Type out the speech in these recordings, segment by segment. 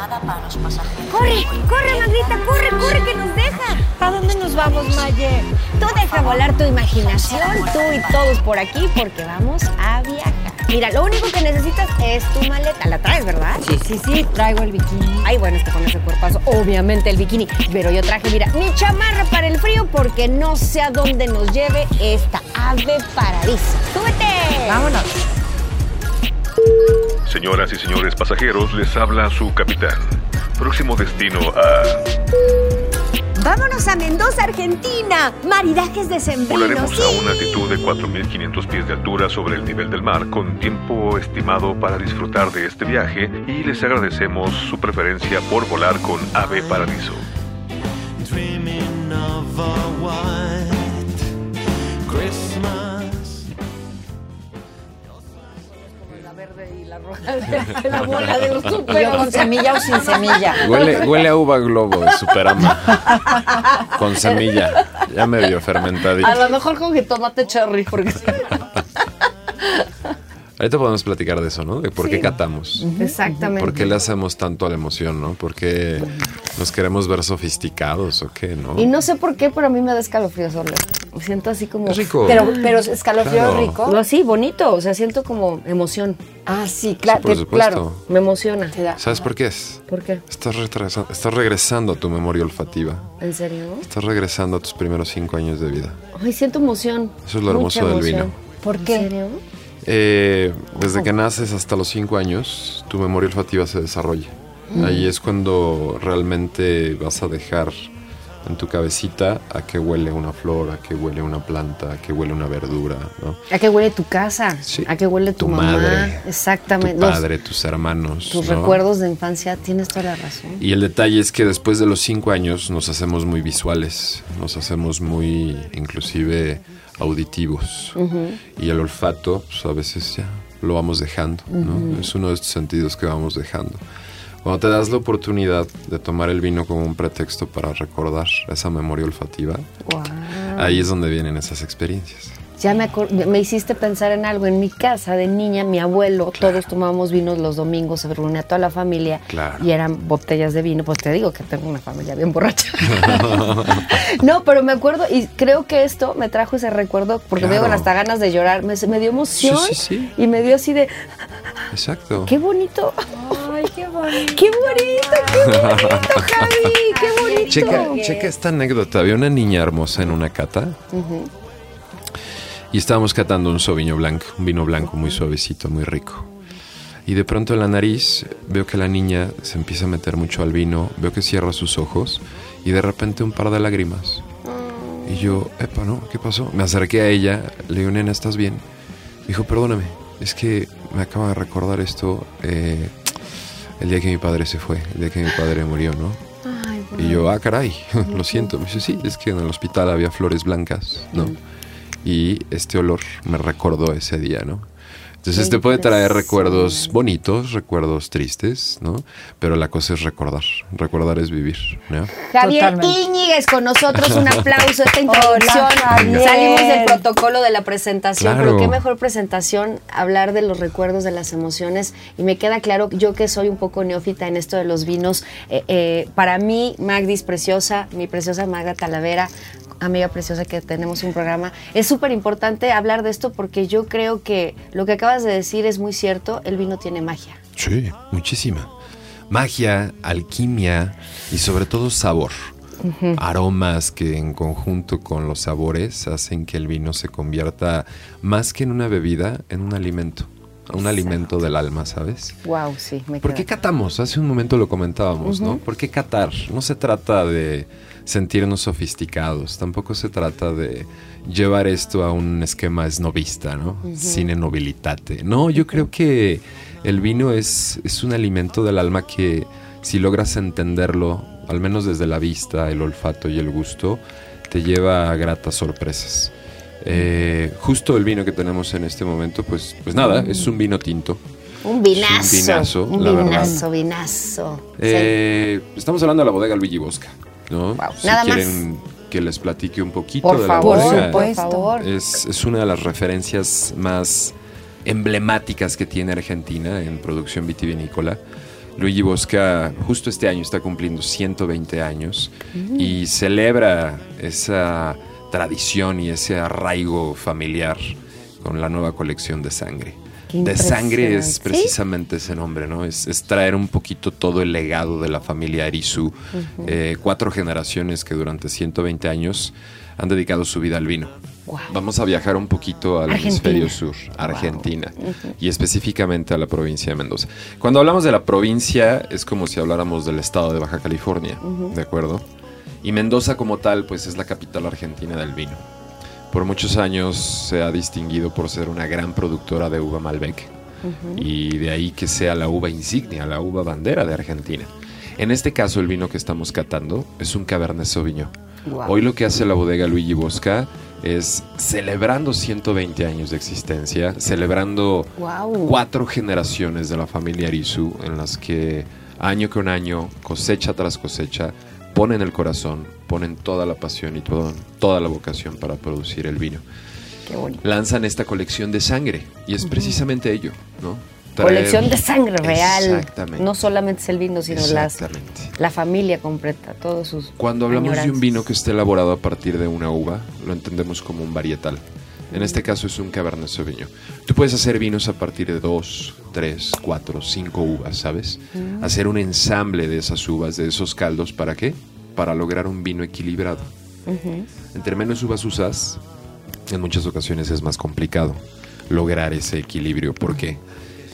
llamada para los pasajeros. ¡Corre! ¡Corre, Magrita! ¡Corre, corre, que nos deja! ¿A dónde nos vamos, Maye? Tú deja volar tu imaginación, tú y todos por aquí, porque vamos a viajar. Mira, lo único que necesitas es tu maleta. ¿La traes, verdad? Sí, sí, sí, traigo el bikini. Ay, bueno, este con ese cuerpazo, obviamente el bikini. Pero yo traje, mira, mi chamarra para el frío porque no sé a dónde nos lleve esta ave paradiso. ¡Súbete! Vámonos. Señoras y señores pasajeros, les habla su capitán. Próximo destino a... Vámonos a Mendoza, Argentina. Maridajes de sembrino, Volaremos sí. a una altitud de 4.500 pies de altura sobre el nivel del mar, con tiempo estimado para disfrutar de este viaje y les agradecemos su preferencia por volar con Ave Paradiso. dreaming of a de la bola de los yo con semilla o sin semilla. Huele, huele a uva globo de Superama. Con semilla. Ya medio fermentadito. A lo mejor con jitomate cherry, porque... Ahorita podemos platicar de eso, ¿no? De por qué catamos. Exactamente. ¿Por qué le hacemos tanto a la emoción, no? ¿Por qué nos queremos ver sofisticados o qué, no? Y no sé por qué, pero a mí me da escalofríos oler. Me siento así como... Es rico. Pero, pero escalofrío Claro. rico. No, así, bonito. O sea, siento como emoción. Ah, sí, claro. Sí, por te- supuesto. Claro, me emociona. te da- ¿Sabes por qué es? ¿Por qué? Estás, retrasa- estás regresando a tu memoria olfativa. ¿En serio? Estás regresando a tus primeros cinco años de vida. Ay, siento emoción. Eso es lo Mucha hermoso del vino. ¿Por ¿En qué? serio? Eh, desde que naces hasta los cinco años, tu memoria olfativa se desarrolla. Ahí es cuando realmente vas a dejar en tu cabecita a qué huele una flor, a qué huele una planta, a qué huele una verdura, ¿no? ¿A qué huele tu casa? Sí. ¿A qué huele tu, Tu mamá? madre, Exactamente. Tu Los- padre, tus hermanos. tus ¿no? recuerdos de infancia, tienes toda la razón. Y el detalle es que después de los cinco años nos hacemos muy visuales, nos hacemos muy inclusive auditivos. Y el olfato, pues, a veces ya lo vamos dejando, ¿no? Es uno de estos sentidos que vamos dejando. Cuando te das la oportunidad de tomar el vino como un pretexto para recordar esa memoria olfativa, ahí es donde vienen esas experiencias. Ya me, me hiciste pensar en algo. En mi casa de niña, mi abuelo, todos tomábamos vinos los domingos, se reunía toda la familia Claro. y eran botellas de vino. Pues te digo que tengo una familia bien borracha. no, pero me acuerdo y creo que esto me trajo ese recuerdo porque me dio hasta ganas de llorar. Me, me dio emoción Sí, sí, sí. y me dio así de, Exacto. qué bonito, Ay, qué bonito. qué bonito, qué bonito, Javi, qué bonito. Checa, checa esta anécdota. Había una niña hermosa en una cata. Y estábamos catando un Sauvignon Blanc, un vino blanco muy suavecito, muy rico. Y de pronto en la nariz veo que la niña se empieza a meter mucho al vino, veo que cierra sus ojos y de repente un par de lágrimas. Y yo, epa, ¿no? ¿Qué pasó? Me acerqué a ella, le digo, nena, ¿estás bien? Dijo, perdóname, es que me acaba de recordar esto eh, el día que mi padre se fue, el día que mi padre murió, ¿no? Ay, Y yo, ah, caray, lo siento. Me dice, sí, es que en el hospital había flores blancas, ¿no? Y este olor me recordó ese día, ¿no? Entonces te puede traer recuerdos bonitos, recuerdos tristes, ¿no? Pero la cosa es recordar. Recordar es vivir, ¿no? Javier. Íñiguez con nosotros, un aplauso, esta introducción. Salimos del protocolo de la presentación, Claro. pero qué mejor presentación hablar de los recuerdos, de las emociones. Y me queda claro, yo que soy un poco neófita en esto de los vinos, eh, eh, para mí, Magdis Preciosa, mi preciosa Magda Talavera, amiga preciosa que tenemos un programa, es súper importante hablar de esto porque yo creo que lo que acabas de decir es muy cierto, el vino tiene magia. Sí, muchísima. Magia, alquimia y sobre todo sabor. Aromas que en conjunto con los sabores hacen que el vino se convierta más que en una bebida, en un alimento. Un alimento del alma, ¿sabes? Wow, sí, me ¿Por qué catamos? Hace un momento lo comentábamos, ¿no? ¿Por qué catar? No se trata de sentirnos sofisticados, tampoco se trata de llevar esto a un esquema esnovista, ¿no? Cine nobilitate. No, yo creo que el vino es, es un alimento del alma que si logras entenderlo, al menos desde la vista, el olfato y el gusto, te lleva a gratas sorpresas. Eh, justo el vino que tenemos en este momento, pues, pues nada, es un vino tinto. Un vinazo. Un vinazo, un la vinazo, vinazo. Eh, Estamos hablando de la bodega Luigi Bosca, ¿no? Wow. Si Nada quieren que les platique un poquito Por de la favor, bodega. por supuesto. favor. Es, es una de las referencias más emblemáticas que tiene Argentina en producción vitivinícola. Luigi Bosca justo este año está cumpliendo 120 años y celebra esa tradición y ese arraigo familiar con la nueva colección de sangre. Qué De sangre es precisamente ese nombre, ¿no? Es, es traer un poquito todo el legado de la familia Erizu. Eh, cuatro generaciones que durante 120 años han dedicado su vida al vino. Wow. Vamos a viajar un poquito al hemisferio sur, Argentina, y específicamente a la provincia de Mendoza. Cuando hablamos de la provincia es como si habláramos del estado de Baja California, ¿de acuerdo? Y Mendoza como tal, pues es la capital argentina del vino. Por muchos años se ha distinguido por ser una gran productora de uva Malbec y de ahí que sea la uva insignia, la uva bandera de Argentina. En este caso el vino que estamos catando es un Cabernet Sauvignon. Wow. Hoy lo que hace la bodega Luigi Bosca es celebrando 120 años de existencia, celebrando Wow. cuatro generaciones de la familia Arizu en las que año con año, cosecha tras cosecha, ponen el corazón, ponen toda la pasión y todo- toda la vocación para producir el vino. Qué bonito. Lanzan esta colección de sangre y es precisamente ello, ¿no? Traer- Colección de sangre real. Exactamente. No solamente es el vino, sino las, la familia completa, todos sus. Cuando hablamos de un vino que esté elaborado a partir de una uva, lo entendemos como un varietal. En este caso es un Cabernet Sauvignon. Tú puedes hacer vinos a partir de dos, tres, cuatro, cinco uvas, ¿sabes? Hacer un ensamble de esas uvas, de esos caldos, ¿para qué? Para lograr un vino equilibrado. Entre menos uvas usas, en muchas ocasiones es más complicado lograr ese equilibrio. ¿Por qué?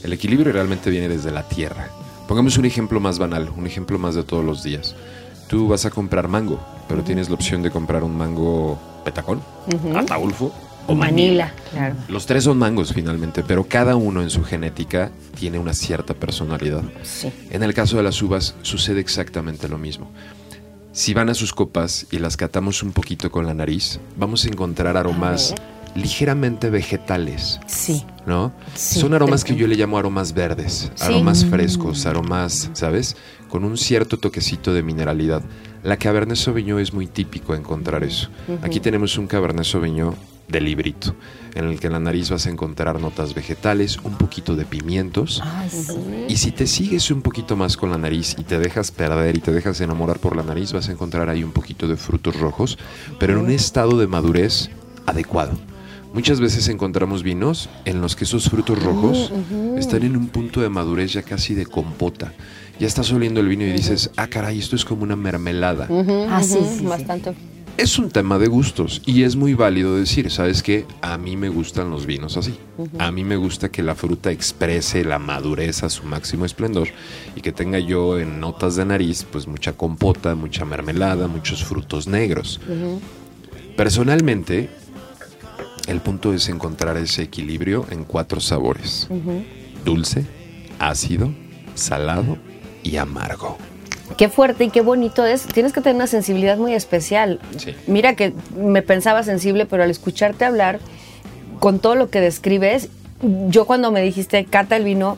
El equilibrio realmente viene desde la tierra. Pongamos un ejemplo más banal, un ejemplo más de todos los días. Tú vas a comprar mango, pero tienes la opción de comprar un mango petacón, ataulfo o Manila, claro. Los tres son mangos finalmente, pero cada uno en su genética tiene una cierta personalidad. Sí. En el caso de las uvas sucede exactamente lo mismo. Si van a sus copas y las catamos un poquito con la nariz, vamos a encontrar aromas ligeramente vegetales, Sí. ¿no? Sí, Son aromas que yo le llamo aromas verdes, Sí. aromas frescos, aromas, ¿sabes? Con un cierto toquecito de mineralidad. La Cabernet Sauvignon es muy típico encontrar eso. Aquí tenemos un Cabernet Sauvignon de librito, en el que en la nariz vas a encontrar notas vegetales, un poquito de pimientos. Ay, sí. Y si te sigues un poquito más con la nariz y te dejas perder y te dejas enamorar por la nariz, vas a encontrar ahí un poquito de frutos rojos, pero en un estado de madurez adecuado. Muchas veces encontramos vinos en los que esos frutos rojos están en un punto de madurez ya casi de compota. Ya estás oliendo el vino y dices, ah, caray, esto es como una mermelada. Ah, sí, sí, sí. Bastante. Es un tema de gustos y es muy válido decir, ¿sabes qué? A mí me gustan los vinos así. A mí me gusta que la fruta exprese la madurez a su máximo esplendor y que tenga yo en notas de nariz pues mucha compota, mucha mermelada, muchos frutos negros. Personalmente, el punto es encontrar ese equilibrio en cuatro sabores. Dulce, ácido, salado y amargo. Qué fuerte y qué bonito es. Tienes que tener una sensibilidad muy especial. Sí. Mira que me pensaba sensible, pero al escucharte hablar, con todo lo que describes, yo cuando me dijiste cata el vino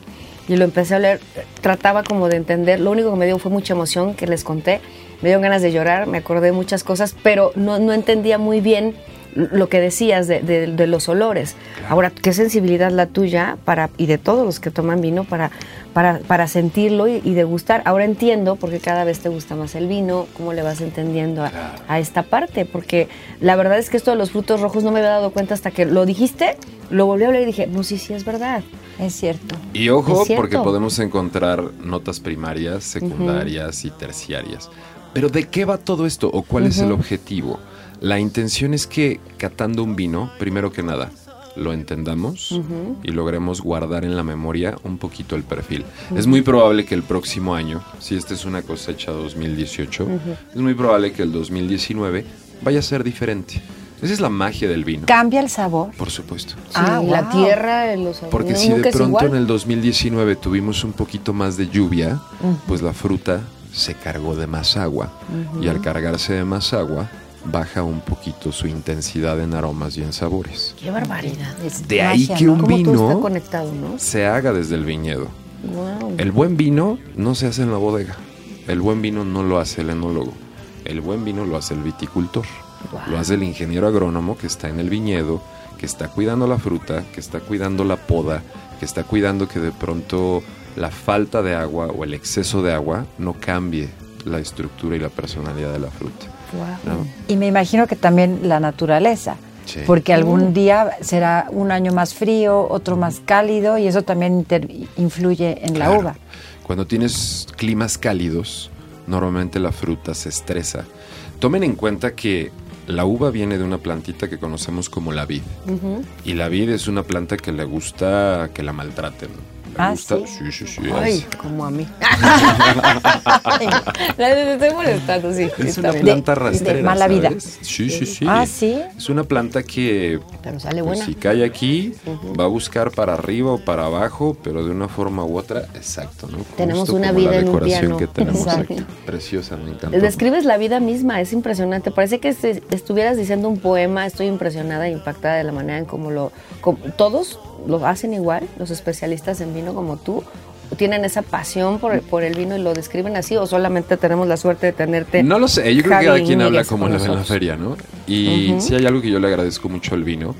y lo empecé a leer, trataba como de entender. Lo único que me dio fue mucha emoción que les conté. Me dio ganas de llorar, me acordé de muchas cosas, pero no, no entendía muy bien lo que decías de, de- de los olores. Ahora, qué sensibilidad la tuya para, y de todos los que toman vino para, para, para sentirlo y, y degustar. Ahora entiendo por qué cada vez te gusta más el vino, cómo le vas entendiendo a, a esta parte, porque la verdad es que esto de los frutos rojos no me había dado cuenta hasta que lo dijiste, lo volví a hablar y dije, no, sí, sí, es verdad. Es cierto. Y ojo, cierto. porque podemos encontrar notas primarias, secundarias y terciarias. Pero ¿de qué va todo esto o cuál es el objetivo? La intención es que catando un vino, primero que nada, lo entendamos y logremos guardar en la memoria un poquito el perfil. Es muy probable que el próximo año, si esta es una cosecha 2018, es muy probable que el 2019 vaya a ser diferente. Esa es la magia del vino, ¿Cambia el sabor? por supuesto. Sí, Ah, la tierra, los Porque si de pronto en el 2019 tuvimos un poquito más de lluvia, pues la fruta se cargó de más agua. Y al cargarse de más agua, baja un poquito su intensidad en aromas y en sabores. Qué barbaridad. Es De ahí que ¿no? un vino se haga desde el viñedo. Wow. El buen vino no se hace en la bodega. El buen vino no lo hace el enólogo. El buen vino lo hace el viticultor. Lo hace el ingeniero agrónomo que está en el viñedo, que está cuidando la fruta, que está cuidando la poda, que está cuidando que de pronto la falta de agua o el exceso de agua no cambie la estructura y la personalidad de la fruta. ¿No? Y me imagino que también la naturaleza. Sí. Porque algún día será un año más frío, otro más cálido y eso también inter- influye en la uva. Cuando tienes climas cálidos, normalmente la fruta se estresa. Tomen en cuenta que la uva viene de una plantita que conocemos como la vid. Y la vid es una planta que le gusta que la maltraten. ¿Le Ah, gusta? ¿sí? sí, sí. sí, Ay, es- como a mí. La estoy molestando, sí. Es una planta De- de rastrera. mala vida. ¿sabes? Sí, sí, sí. Ah, ¿sí? Es una planta que Pero sale pues, buena. si cae aquí, va a buscar para arriba o para abajo, pero de una forma u otra, exacto, ¿no? Tenemos Justo una vida la en un decoración piano. que tenemos Exacto. aquí. Preciosa, me encanta. Describes la vida misma, es impresionante. Parece que estuvieras diciendo un poema. Estoy impresionada e impactada de la manera en cómo lo. como- todos lo hacen igual, los especialistas en vino como tú. ¿Tienen esa pasión por el, por el vino y lo describen así? ¿O solamente tenemos la suerte de tenerte? No lo sé, yo creo que cada quien habla como ve en la feria, ¿no? Y si hay algo que yo le agradezco mucho al vino,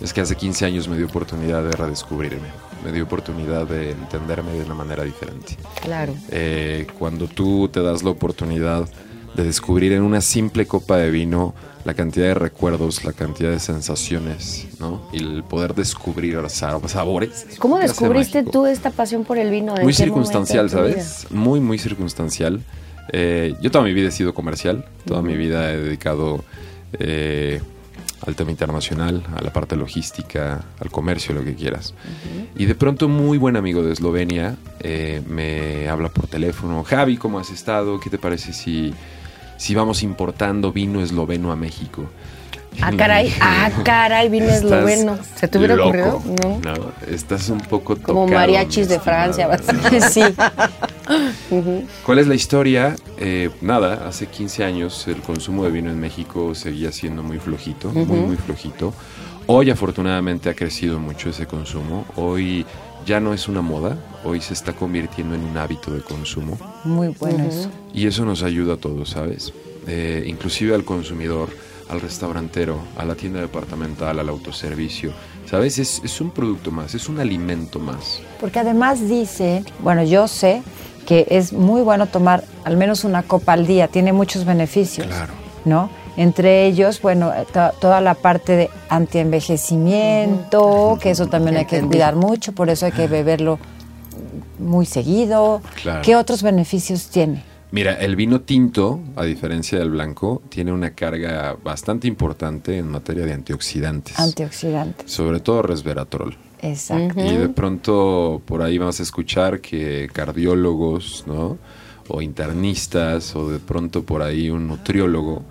es que hace 15 años me dio oportunidad de redescubrirme, me dio oportunidad de entenderme de una manera diferente. Claro. Eh, cuando tú te das la oportunidad de descubrir en una simple copa de vino la cantidad de recuerdos, la cantidad de sensaciones, ¿no? Y el poder descubrir sa- sabores. ¿Cómo descubriste tú esta pasión por el vino? ¿En Muy circunstancial, vida? ¿sabes? Muy, muy circunstancial. Eh, yo toda mi vida he sido comercial, toda mi vida he dedicado eh, al tema internacional, a la parte logística, al comercio, lo que quieras. Y de pronto un muy buen amigo de Eslovenia eh, me habla por teléfono, Javi, ¿cómo has estado? ¿Qué te parece si, si vamos importando vino esloveno a México? Ah, caray, ah, caray, vino Estás esloveno. ¿Se te hubiera loco. ocurrido? No. No, estás un poco Como tocado, mariachis de Francia. estimado. sí. ¿Cuál es la historia? Eh, nada, hace 15 años el consumo de vino en México seguía siendo muy flojito, muy, muy flojito. Hoy afortunadamente ha crecido mucho ese consumo. Hoy ya no es una moda, hoy se está convirtiendo en un hábito de consumo. Muy bueno eso. Y eso nos ayuda a todos, ¿sabes? Eh, inclusive al consumidor, al restaurantero, a la tienda departamental, al autoservicio. ¿Sabes? Es, es un producto más, es un alimento más. Porque además dice, bueno, yo sé que es muy bueno tomar al menos una copa al día, tiene muchos beneficios. Claro. ¿No? Entre ellos, bueno, eh, to- toda la parte de antienvejecimiento, que eso también hay que cuidar mucho, por eso hay que beberlo muy seguido. Claro. ¿Qué otros beneficios tiene? Mira, el vino tinto, a diferencia del blanco, tiene una carga bastante importante en materia de antioxidantes. Antioxidantes. sobre todo resveratrol. Exacto. Y de pronto por ahí vas a escuchar que cardiólogos, ¿no? O internistas, o de pronto por ahí un nutriólogo,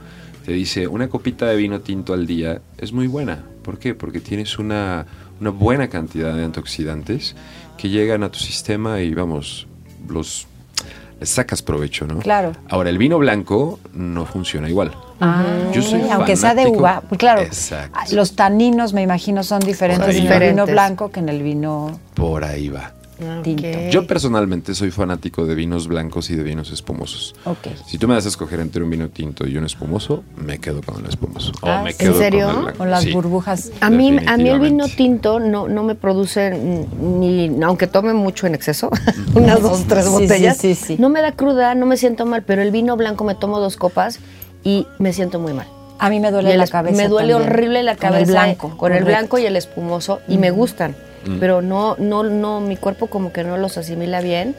te dice, una copita de vino tinto al día es muy buena. ¿Por qué? Porque tienes una, una buena cantidad de antioxidantes que llegan a tu sistema y vamos, los les sacas provecho, ¿no? Claro. Ahora, el vino blanco no funciona igual. Ah, Yo soy aunque sea de uva, pues claro, Exacto. los taninos me imagino son diferentes en el vino blanco que en el vino Por ahí va. Tinto. Yo personalmente soy fanático de vinos blancos y de vinos espumosos. Si tú me das a escoger entre un vino tinto y un espumoso, me quedo con el espumoso. Ah, o me ¿en quedo serio? con el. Con las Sí. burbujas. A mí, a mí el vino tinto no, no me produce ni, aunque tome mucho en exceso, unas dos, tres Sí, botellas, sí, sí, sí. no me da cruda, no me siento mal, pero el vino blanco me tomo dos copas y me siento muy mal. A mí me duele el la cabeza. Me duele también. horrible la Con cabeza. el blanco. Con el blanco y el espumoso. Y me gustan. Pero no, no, no, mi cuerpo como que no los asimila bien,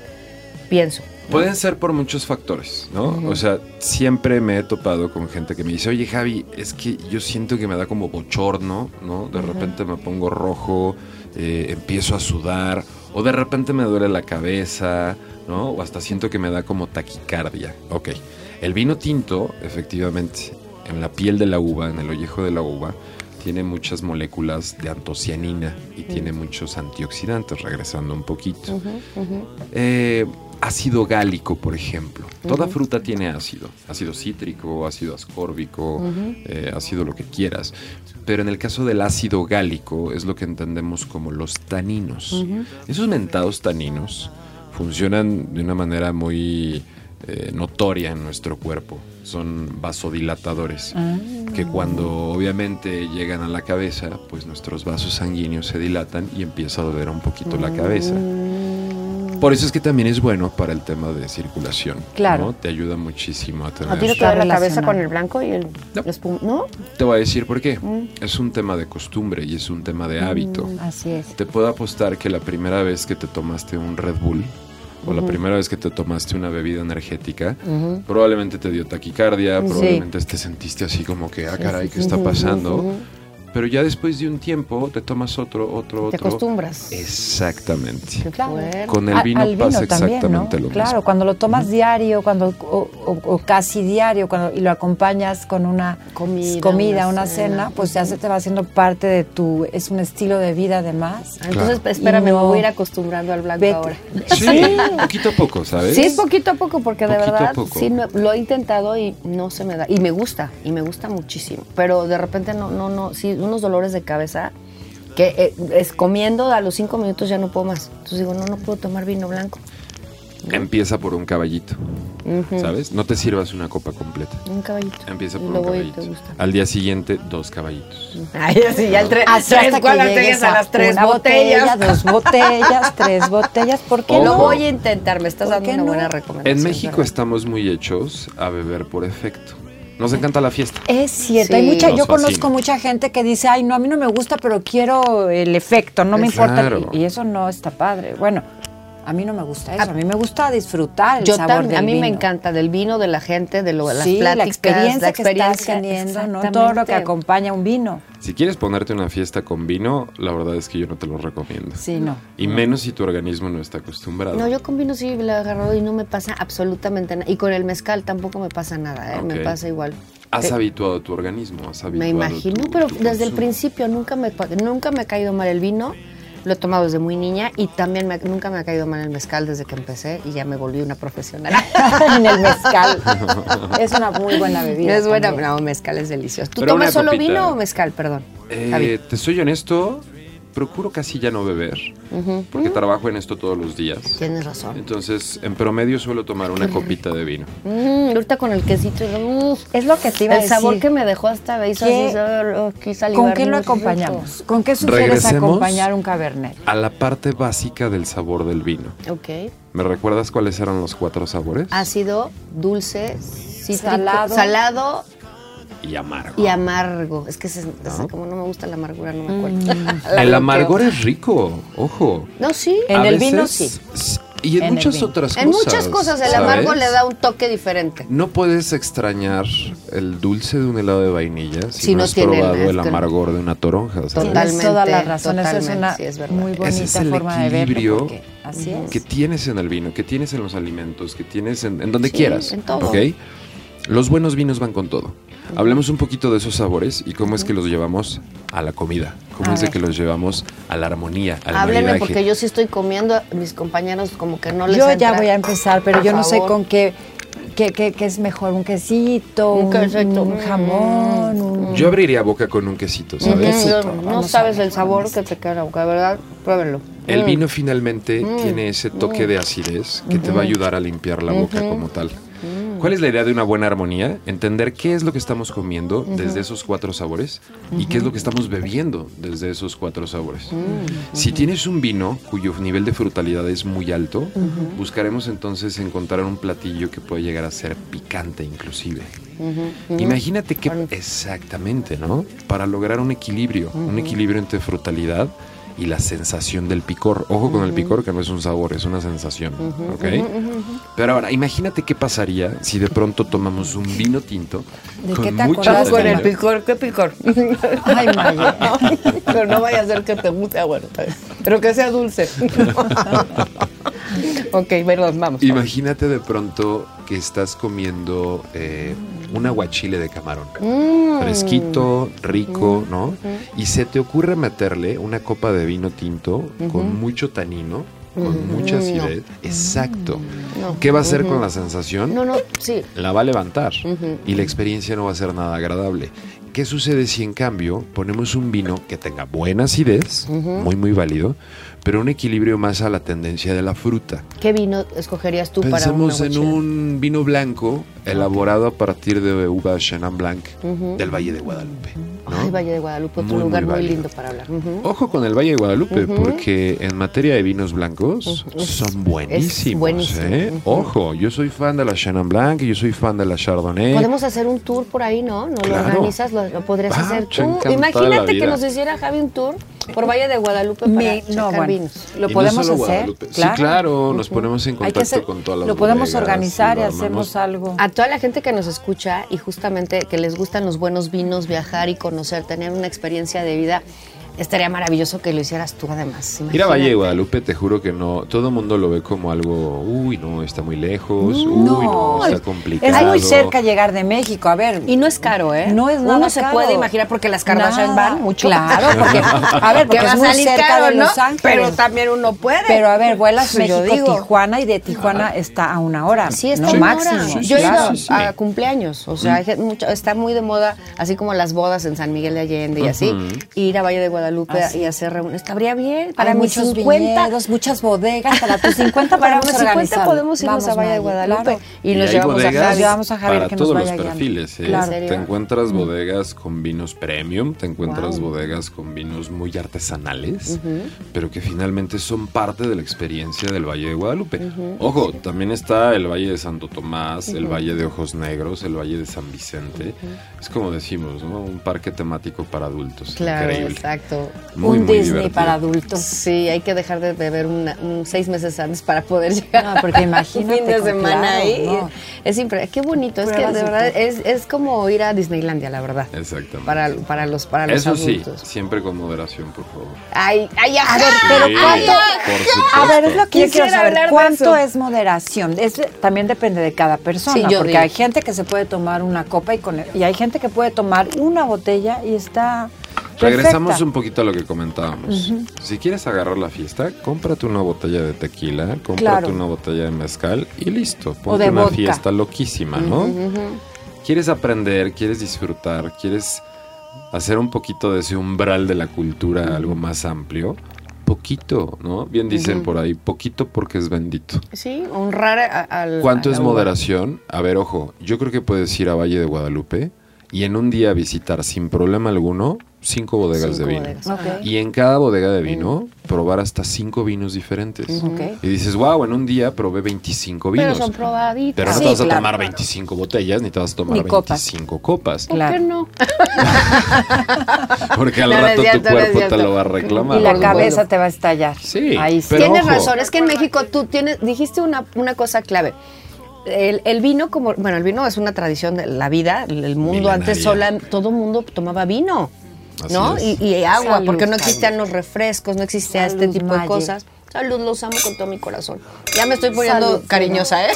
pienso. Pueden ser por muchos factores, ¿no? O sea, siempre me he topado con gente que me dice, oye Javi, es que yo siento que me da como bochorno, ¿no? De repente me pongo rojo, eh, empiezo a sudar, o de repente me duele la cabeza, ¿no? O hasta siento que me da como taquicardia. Ok, el vino tinto, efectivamente, en la piel de la uva, en el ollejo de la uva, tiene muchas moléculas de antocianina y tiene muchos antioxidantes, regresando un poquito. Eh, ácido gálico, por ejemplo. Toda fruta tiene ácido. Ácido cítrico, ácido ascórbico, eh, ácido lo que quieras. Pero en el caso del ácido gálico es lo que entendemos como los taninos. Esos mentados taninos funcionan de una manera muy eh, notoria en nuestro cuerpo. Son vasodilatadores que cuando obviamente llegan a la cabeza, pues nuestros vasos sanguíneos se dilatan y empieza a doler un poquito la cabeza. Por eso es que también es bueno para el tema de circulación. Claro. ¿no? Te ayuda muchísimo a tener... ¿A ti no te Está duele la cabeza con el blanco y el No. la espuma? ¿No? Te voy a decir por qué. Mm. Es un tema de costumbre y es un tema de hábito. Así es. Te puedo apostar que la primera vez que te tomaste un Red Bull o la primera vez que te tomaste una bebida energética, probablemente te dio taquicardia, Sí. probablemente te sentiste así como que, ah, caray, ¿qué está pasando? Pero ya después de un tiempo te tomas otro, otro, Te otro. acostumbras. Exactamente. Fuerte. Con el Al- vino al pasa también, exactamente ¿no? lo Claro, mismo. cuando lo tomas diario, cuando o, o- o casi diario, cuando y lo acompañas con una Comida, comida, una una, cena. cena, pues ya se te va haciendo parte de tu, es un estilo de vida además. Ah, Entonces, Claro. espérame, Y no- me voy a ir acostumbrando al blanco Vete. ahora. Sí, poquito a poco, ¿sabes? Sí, es poquito a poco, porque de Poquito verdad sí no- lo he intentado y no se me da. Y me gusta, y me gusta muchísimo. Pero de repente no, no, no, sí, unos dolores de cabeza que eh, es comiendo a los cinco minutos ya no puedo más. Entonces digo, no, no puedo tomar vino blanco. Empieza por un caballito, ¿sabes? No te sirvas una copa completa. Un caballito. Empieza Y por un caballito. Al día siguiente, dos caballitos. Ay, así, ya el tre- tres, hasta que ¿cuántas llegues botellas a las tres botellas. botella, dos botellas, tres botellas, ¿por qué Ojo. Lo no? voy a intentar, me estás ¿Por dando una no? buena recomendación. En México ¿verdad? estamos muy hechos a beber por efecto. Nos encanta la fiesta. Es cierto, Sí. hay mucha, Nos yo conozco mucha gente que dice, ay, no, a mí no me gusta, pero quiero el efecto, no me Claro. importa. Y, y eso no está padre. Bueno, a mí no me gusta eso, a mí me gusta disfrutar el Yo sabor también, del a mí me encanta del vino, de la gente, de lo, de las sí, pláticas, la experiencia, la que estás experiencia, teniendo, ¿no? Todo lo que acompaña un vino. Si quieres ponerte una fiesta con vino, la verdad es que yo no te lo recomiendo. Sí, no. Y menos si tu organismo no está acostumbrado. No, yo con vino sí la agarro y no me pasa absolutamente nada. Y con el mezcal tampoco me pasa nada, ¿eh? me Ok. pasa igual. Has habituado tu organismo, has habituado Me imagino, tu- pero tu desde el principio nunca me, nunca me ha caído mal el vino. Lo he tomado desde muy niña y también me- nunca me ha caído mal el mezcal desde que empecé y ya me volví una profesional. en el mezcal. es una muy buena bebida. es buena, también. no, mezcal es delicioso. ¿Tú Pero tomas solo copita. vino o mezcal, perdón? Eh, te soy honesto, procuro casi ya no beber, porque trabajo en esto todos los días. Tienes razón. Entonces, en promedio suelo tomar una copita de vino. Mm, ahorita con el quesito, uf, Es lo que te iba a el decir. sabor que me dejó hasta me hizo ¿Qué- así, ¿Con qué lo acompañamos? ¿Con qué sugieres Regresemos. acompañar un cabernet? A la parte básica del sabor del vino. Ok. ¿Me recuerdas cuáles eran los cuatro sabores? Ácido, dulce, cítrico, Salado. salado Y amargo. y amargo. Es que se- se- como no me gusta la amargura, no me acuerdo. La El amargor es rico, ojo. No, sí. En A el vino, sí. Y en, En muchas otras En cosas. muchas cosas el ¿sabes? amargo le da un toque diferente. No puedes extrañar el dulce de un helado de vainilla si, Si no, no has tiene probado el amargor de una toronja. ¿sabes? Total. Tienes toda la Totalmente, razón. Eso es totalmente, una sí, es verdad. muy bonita Ese es el forma de verlo. equilibrio Así es. que tienes en el vino, que tienes en los alimentos, que tienes en, en donde Sí, quieras. en todo. ¿ok? Los buenos vinos van con todo. Hablemos un poquito de esos sabores y cómo es que los llevamos a la comida, cómo A es de que los llevamos a la armonía, al Háblenme maridaje. porque yo sí estoy comiendo, mis compañeros como que no les Yo ya voy a empezar, pero Por yo no sé con qué, qué, qué- qué es mejor, un quesito, Un un, quesito, un mm. jamón, un... Yo abriría boca con un quesito, ¿sabes? quesito. no- sabes el sabor que te queda en la boca, de verdad, pruébenlo. El Mm. vino finalmente tiene ese toque de acidez que te va a ayudar a limpiar la boca como tal. ¿Cuál es la idea de una buena armonía? Entender qué es lo que estamos comiendo desde esos cuatro sabores y qué es lo que estamos bebiendo desde esos cuatro sabores. Si tienes un vino cuyo nivel de frutalidad es muy alto, buscaremos entonces encontrar un platillo que puede llegar a ser picante inclusive. Imagínate que exactamente, ¿no? Para lograr un equilibrio, un equilibrio entre frutalidad y la sensación del picor. Ojo con el picor, que no es un sabor, es una sensación, ¿ok? Pero ahora, imagínate qué pasaría si de pronto tomamos un vino tinto ¿De con qué te acordaste, con el picor, ¿qué picor? Ay, Maya. Pero no vaya a ser que te guste, ah, bueno, pero que sea dulce. ok, perdón, vamos. Imagínate de pronto que estás comiendo eh, un aguachile de camarón. Mm. Fresquito, rico, ¿no? Y se te ocurre meterle una copa de vino tinto con mucho tanino, con mucha acidez. Exacto. No. ¿Qué va a hacer con la sensación? No, no, sí. La va a levantar y la experiencia no va a ser nada agradable. ¿qué sucede si en cambio ponemos un vino que tenga buena acidez, muy muy válido, pero un equilibrio más a la tendencia de la fruta? ¿Qué vino escogerías tú para una Pensemos en un vino blanco elaborado a partir de uva Chenin Blanc del Valle de Guadalupe. ¿no? Ay, Valle de Guadalupe, otro Muy, lugar muy muy, lindo para hablar. Ujú. Ojo con el Valle de Guadalupe, porque en materia de vinos blancos son buenísimos. buenísimo. ¿eh? Ojo, yo soy fan de la Chenin Blanc y yo soy fan de la Chardonnay. Podemos hacer un tour por ahí, ¿no? ¿No Claro. lo organizas? Lo, lo podrías Ah, hacer tú. Imagínate que nos hiciera Javi un tour por Valle de Guadalupe para Me- no, bueno, vinos. lo Y no podemos solo hacer. Guadalupe. Sí, claro, nos ponemos en Hay contacto que hacer- con todas las Lo podemos bodegas organizar y armamos. hacemos algo. A toda la gente que nos escucha y justamente que les gustan los buenos vinos, viajar y conocer, tener una experiencia de vida, estaría maravilloso que lo hicieras tú además. Ir a Valle de Imagínate. Guadalupe, te juro que no, todo el mundo lo ve como algo, uy, no, está muy lejos, uy, No, está es- complicado. Es muy cerca llegar de México. A ver. Y no es caro, ¿eh? No es nada Uno se caro. puede imaginar porque las Kardashian Nada. van mucho. Claro, porque, a ver, porque va es muy salir cerca caro, de ¿no? Los Ángeles. Pero también uno puede. Pero a ver, vuelas yo México, digo. Tijuana y de Tijuana está a una hora. Sí, está no máximo. Sí, Yo he sí, ido sí, sí. a cumpleaños, o sea, mucho- está muy de moda, así como las bodas en San Miguel de Allende y así, ir a Valle de Guadalupe Así. y hacer reuniones. Estaría bien, para Hay mis muchos 50, viñedos, muchas bodegas. Para tus 50 para mis 50 organizarlo. podemos irnos Vamos, a Valle de Guadalupe claro. y nos hay llevamos a Javi. Llevamos a Javier para que nos todos vaya los perfiles. ¿eh? Claro. Te encuentras bodegas con vinos premium, te encuentras bodegas con vinos muy artesanales, pero que finalmente son parte de la experiencia del Valle de Guadalupe. Ojo, también está el Valle de Santo Tomás, el Valle de Ojos Negros, el Valle de San Vicente. Es como decimos, ¿no? Un parque temático para adultos. Claro, Increíble. exacto. Muy, un muy Disney divertido. para adultos. Sí, hay que dejar de beber una- un seis meses antes para poder llegar. No, porque un imagínate fin de semana claro, ahí. no. Es impre- Qué bonito, es que de verdad es, es como ir a Disneylandia, la verdad. Exactamente. Para, para los, para los Eso sí, adultos. siempre con moderación, por favor. Ay, ay, A ver, ajá. pero Sí, ¿cuánto? A ver, es lo que yo quiero saber. hablar de ¿Cuánto es moderación? Es, también depende de cada persona. Sí, yo porque digo. hay gente que se puede tomar una copa y, con, y hay gente que puede tomar una botella y está. Regresamos perfecta. un poquito a lo que comentábamos. Si quieres agarrar la fiesta, cómprate una botella de tequila, cómprate Claro. una botella de mezcal y listo. O Ponte de una vodka. fiesta loquísima, ¿no? Quieres aprender, quieres disfrutar, quieres hacer un poquito de ese umbral de la cultura algo más amplio. Poquito, ¿no? Bien dicen por ahí, poquito porque es bendito. Sí, honrar a- al. ¿Cuánto a es moderación? A ver, ojo, yo creo que puedes ir a Valle de Guadalupe y en un día visitar sin problema alguno cinco bodegas Cinco de vino. bodegas. Y en cada bodega de vino probar hasta cinco vinos diferentes. Y dices, wow, en un día probé 25 Pero vinos. son probaditas. Pero no Sí, te vas a claro. tomar 25 botellas ni te vas a tomar Ni copas. 25 copas. ¿Por Claro. qué no? Porque al No, rato cierto, tu no cuerpo te lo va a reclamar. Y la Por cabeza te va a estallar. Sí, Ahí sí. pero Tienes ojo. razón, es que en México tú tienes, dijiste una, una cosa clave. El, el vino, como, bueno, el vino es una tradición de la vida, el mundo antes sola, todo mundo tomaba vino, Así ¿no? Y, y agua, Salud, porque no salud. existían los refrescos, no existía este tipo de cosas. Salud, los amo con todo mi corazón. Ya me estoy poniendo Salud, cariñosa, ¿eh?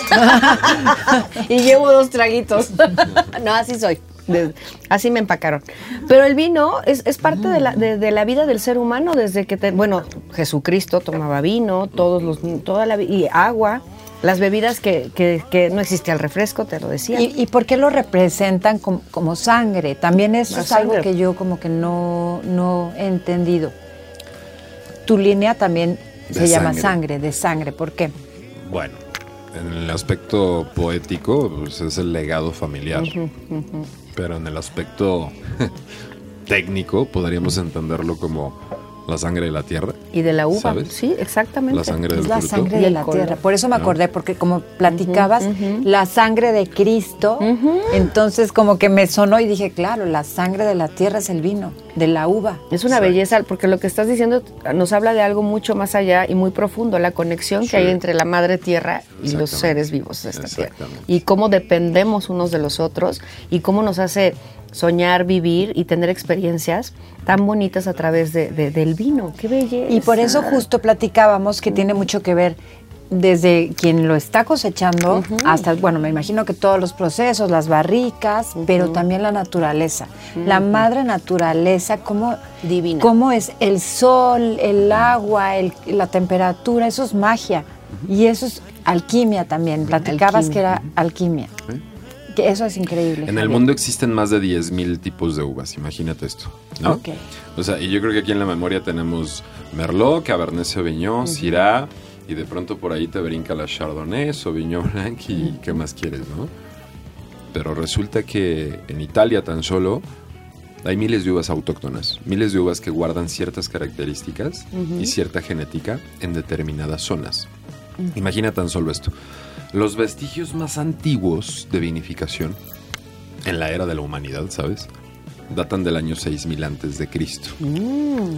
y llevo dos traguitos. no, así soy. De- así me empacaron. Pero el vino es, es parte de la, de, de la vida del ser humano desde que, te- bueno, Jesucristo tomaba vino, todos los, toda la, y agua, las bebidas que, que, que no existía el refresco, te lo decía. ¿Y, y por qué lo representan como, como sangre? También eso La es algo sangre. que yo como que no, no he entendido. Tu línea también se llama sangre. sangre, de sangre. ¿Por qué? Bueno, en el aspecto poético, pues es el legado familiar. Pero en el aspecto técnico, podríamos entenderlo como la sangre de la tierra. Y de la uva, ¿Sabes? sí, exactamente. La sangre del Es la fruto. sangre de la tierra. Por eso me ¿No? acordé, porque como platicabas, la sangre de Cristo, entonces como que me sonó y dije, claro, la sangre de la tierra es el vino, de la uva. Es una belleza, porque lo que estás diciendo nos habla de algo mucho más allá y muy profundo, la conexión Sí. que hay entre la madre tierra y los seres vivos de esta tierra. Y cómo dependemos unos de los otros y cómo nos hace soñar, vivir y tener experiencias tan bonitas a través de, de- del vino. ¡Qué belleza! Y por eso justo platicábamos que tiene mucho que ver desde quien lo está cosechando hasta, bueno, me imagino que todos los procesos, las barricas, pero también la naturaleza. La madre naturaleza, cómo, Divina. cómo es el sol, el agua, el- la temperatura, eso es magia. Y eso es alquimia también. Platicabas Alquimia. que era alquimia. Que eso es increíble. En el Javier. mundo existen más de 10.000 tipos de uvas, imagínate esto. ¿no? Ok. O sea, y yo creo que aquí en la memoria tenemos Merlot, Cabernet Sauvignon, Syrah, y de pronto por ahí te brinca la Chardonnay, Sauvignon Blanc y qué más quieres, ¿no? Pero resulta que en Italia tan solo hay miles de uvas autóctonas, miles de uvas que guardan ciertas características y cierta genética en determinadas zonas. Imagina tan solo esto. Los vestigios más antiguos de vinificación en la era de la humanidad, ¿sabes? Datan del año 6000 antes de Cristo.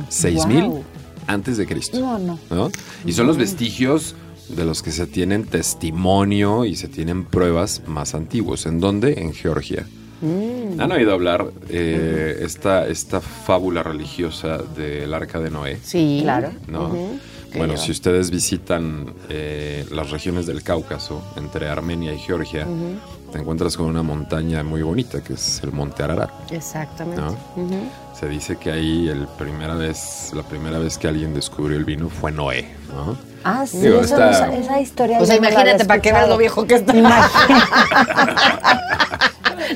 6000 wow. antes de Cristo. No, no. ¿no? Y son los vestigios de los que se tienen testimonio y se tienen pruebas más antiguos. ¿En dónde? En Georgia. ¿Han oído hablar eh, esta, esta fábula religiosa del arca de Noé? Sí. Claro. ¿no? Bueno, si ustedes visitan eh, las regiones del Cáucaso, entre Armenia y Georgia, te encuentras con una montaña muy bonita, que es el Monte Ararat. Exactamente. Se dice que ahí el primera vez, la primera vez que alguien descubrió el vino fue Noé, ¿no? Ah, sí, Digo, esa historia. O sea, imagínate para que veas lo viejo que está.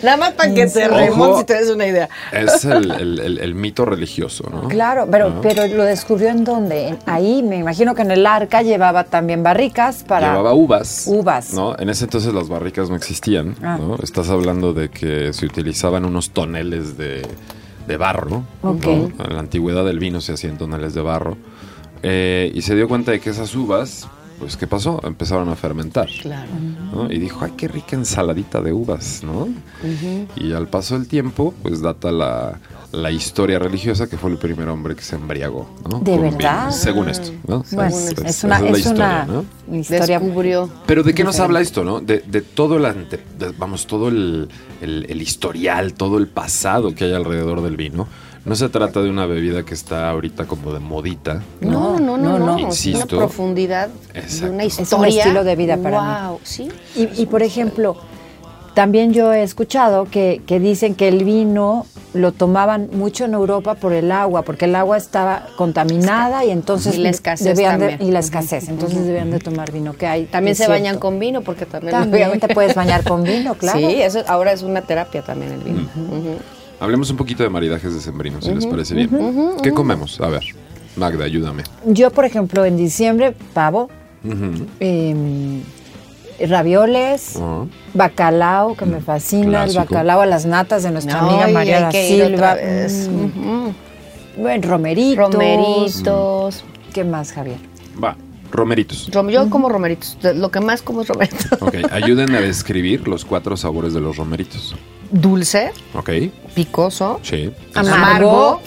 Nada más para que te remontes y te des una idea. Es el, el- el- el mito religioso, ¿no? Claro, pero, ¿No? pero lo descubrió en dónde? En- ahí me imagino que en el arca llevaba también barricas para. Llevaba uvas. Uvas. ¿no? En ese entonces las barricas no existían, Ah. ¿no? Estás hablando de que se utilizaban unos toneles de, de barro. Ok. ¿no? En la antigüedad del vino se hacían toneles de barro. Eh, y se dio cuenta de que esas uvas, pues, ¿qué pasó? Empezaron a fermentar. Claro. ¿no? Y dijo, ay, qué rica ensaladita de uvas, ¿no? Y al paso del tiempo, pues data la, la historia religiosa que fue el primer hombre que se embriagó, ¿no? ¿De Con verdad? vino, según esto, ¿no? Bueno, Es- es, es- una, es la es una historia, ¿no? historia. Descubrió. Pero ¿de qué nos habla esto, no? De, de todo el ante, de- vamos, todo el, el- el historial, todo el pasado que hay alrededor del vino. No se trata de una bebida que está ahorita como de modita. No, no, no, no, no. no. Es una Insisto. profundidad de una Es un historia. estilo de vida para mí. Wow, sí. Y, y, por ejemplo, también yo he escuchado que, que dicen que el vino lo tomaban mucho en Europa por el agua, porque el agua estaba contaminada y entonces Y la escasez debían de- también. y la escasez, entonces debían de tomar vino que hay. También se cierto. bañan con vino porque también, También te puedes bañar con vino, claro. Sí, eso ahora es una terapia también el vino. Ujú. Hablemos un poquito de maridajes de sembrino, si les parece bien. ¿Qué comemos? A ver, Magda, ayúdame. Yo, por ejemplo, en diciembre, pavo, eh, ravioles, Ajá. bacalao, que me fascina, el bacalao a las natas de nuestra amiga María Silva. Mm. Bueno, romeritos. Romeritos. ¿Qué más, Javier? Va, romeritos. Rom- Yo como romeritos. Lo que más como es romeritos. Ok, ayúdenme a describir los cuatro sabores de los romeritos. Dulce, picoso, sí. amargo.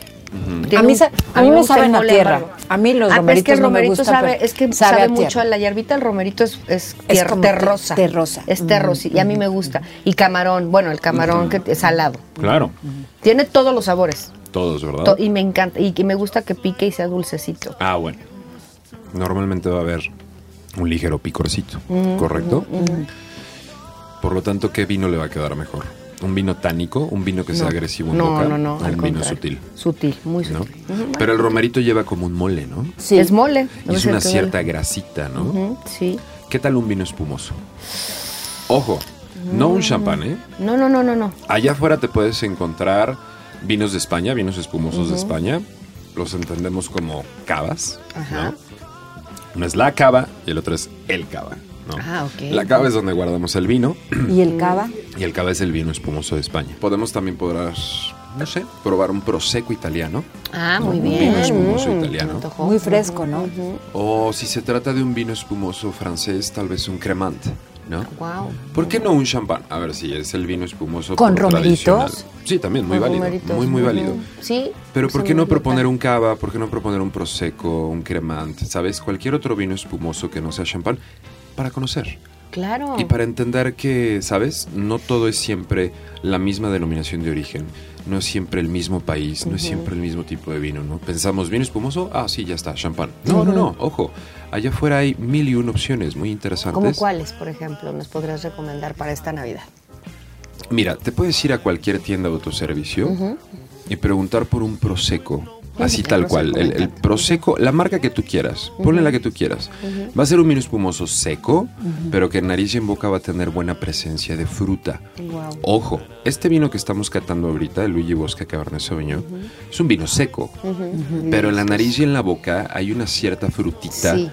A mí, a mí me gusta saben a tierra. amargo. A mí los Ah, pero es que el romeritos no me romerito gustan, sabe, pero es que sabe sabe, a mucho tierra. a la hierbita, el romerito es, es, Es terrosa. terrosa. Es terrosa. Y a mí me gusta. Y camarón, bueno, el camarón que es salado. Claro, Tiene todos los sabores. todos, ¿verdad? To- y me encanta. Y que me gusta que pique y sea dulcecito. Ah, bueno. Normalmente va a haber un ligero picorcito, ¿correcto? Por lo tanto, ¿qué vino le va a quedar mejor? ¿Un vino tánico? ¿Un vino que sea No. agresivo en no, boca? no, no, ¿O al un vino contrario. sutil? Sutil, muy ¿no? sutil. Pero el romerito lleva como un mole, ¿no? Sí. Es mole. Y es una cierta mole. grasita, ¿no? Sí. ¿Qué tal un vino espumoso? Ojo, no Mm. un champán, ¿eh? No, no, no, no, no. Allá afuera te puedes encontrar vinos de España, vinos espumosos de España. Los entendemos como cavas, Ajá. ¿no? Uno es la cava y el otro es el cava, ¿no? Ah, ok. La cava es donde guardamos el vino ¿Y el cava? y el cava es el vino espumoso de España. Podemos también podrás, no sé, probar un prosecco italiano. Ah, muy Un bien. vino espumoso Mm, italiano. Muy fresco, ¿no? O si se trata de un vino espumoso francés, tal vez un cremant, ¿no? Wow. ¿Por qué no un champán? A ver si es el vino espumoso ¿Con por romeritos? Sí, también, muy Con válido. romeritos. Muy, muy válido. Sí. Pero ¿por se qué no proponer un cava? ¿Por qué no proponer un prosecco, un cremant? ¿Sabes? Cualquier otro vino espumoso que no sea champán para conocer. Claro. Y para entender que, ¿sabes? No todo es siempre la misma denominación de origen. No es siempre el mismo país, no es siempre el mismo tipo de vino, ¿no? Pensamos, ¿vino espumoso? Ah, sí, ya está, champán. No, no, no, ojo. Allá afuera hay mil y una opciones muy interesantes. ¿Cómo cuáles, por ejemplo, nos podrías recomendar para esta Navidad? Mira, te puedes ir a cualquier tienda de autoservicio y preguntar por un prosecco Así tal cual. El, el Prosecco, la marca que tú quieras, ponle la que tú quieras. Va a ser un vino espumoso seco, pero que en nariz y en boca va a tener buena presencia de fruta. Wow. Ojo, este vino que estamos catando ahorita, el Luigi Bosca Cabernet Sauvignon, es un vino seco, pero en la nariz y en la boca hay una cierta frutita Sí.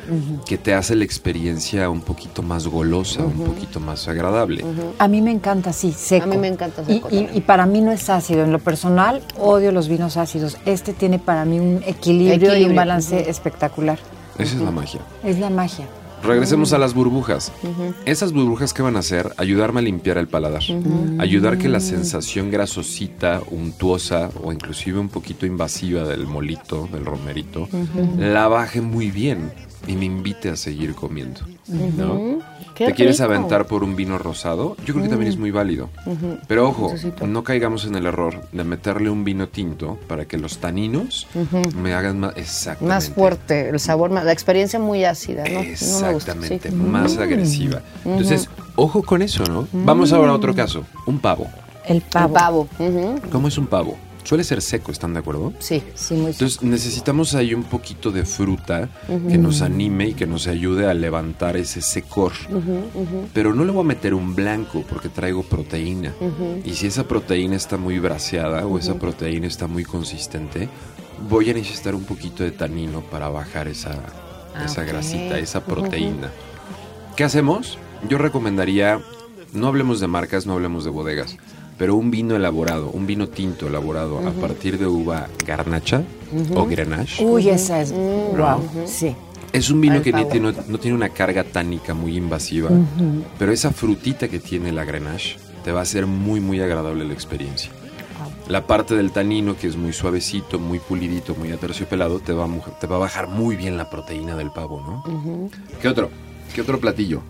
que te hace la experiencia un poquito más golosa, un poquito más agradable. A mí me encanta así, seco. A mí me encanta Y- seco Y, también. y para mí no es ácido. En lo personal, odio los vinos ácidos. Este tiene para mí un equilibrio, y un balance espectacular. Esa es la magia. Es la magia. Regresemos a las burbujas. Esas burbujas que van a hacer, ayudarme a limpiar el paladar, ayudar que la sensación grasosita, untuosa o inclusive un poquito invasiva del molito, del romerito, la baje muy bien y me invite a seguir comiendo. ¿no? Qué ¿Te quieres rico. aventar por un vino rosado? Yo creo que también es muy válido. Pero ojo, Necesito. no caigamos en el error de meterle un vino tinto para que los taninos me hagan más exactamente Más fuerte, el sabor, más, la experiencia muy ácida, ¿no? No me gusta. Exactamente, sí. más agresiva. Entonces, ojo con eso, ¿no? Vamos ahora a otro caso, un pavo. El El pavo. ¿Cómo es un pavo? Suele ser seco, ¿están de acuerdo? Sí. Sí, muy Entonces necesitamos ahí un poquito de fruta que nos anime y que nos ayude a levantar ese secor. Pero no le voy a meter un blanco porque traigo proteína. Y si esa proteína está muy braseada o esa proteína está muy consistente, voy a necesitar un poquito de tanino para bajar esa, esa ok. grasita, esa proteína. ¿Qué hacemos? Yo recomendaría, no hablemos de marcas, no hablemos de bodegas, pero un vino elaborado, un vino tinto elaborado a partir de uva garnacha o grenache. Uy, esa es. Wow. Sí. Es un vino que ni pavo. tiene- no tiene una carga tánica muy invasiva, pero esa frutita que tiene la grenache te va a hacer muy, muy agradable la experiencia. La parte del tanino, que es muy suavecito, muy pulidito, muy aterciopelado, te va a, te va a bajar muy bien la proteína del pavo, ¿no? ¿Qué otro? ¿Qué otro platillo?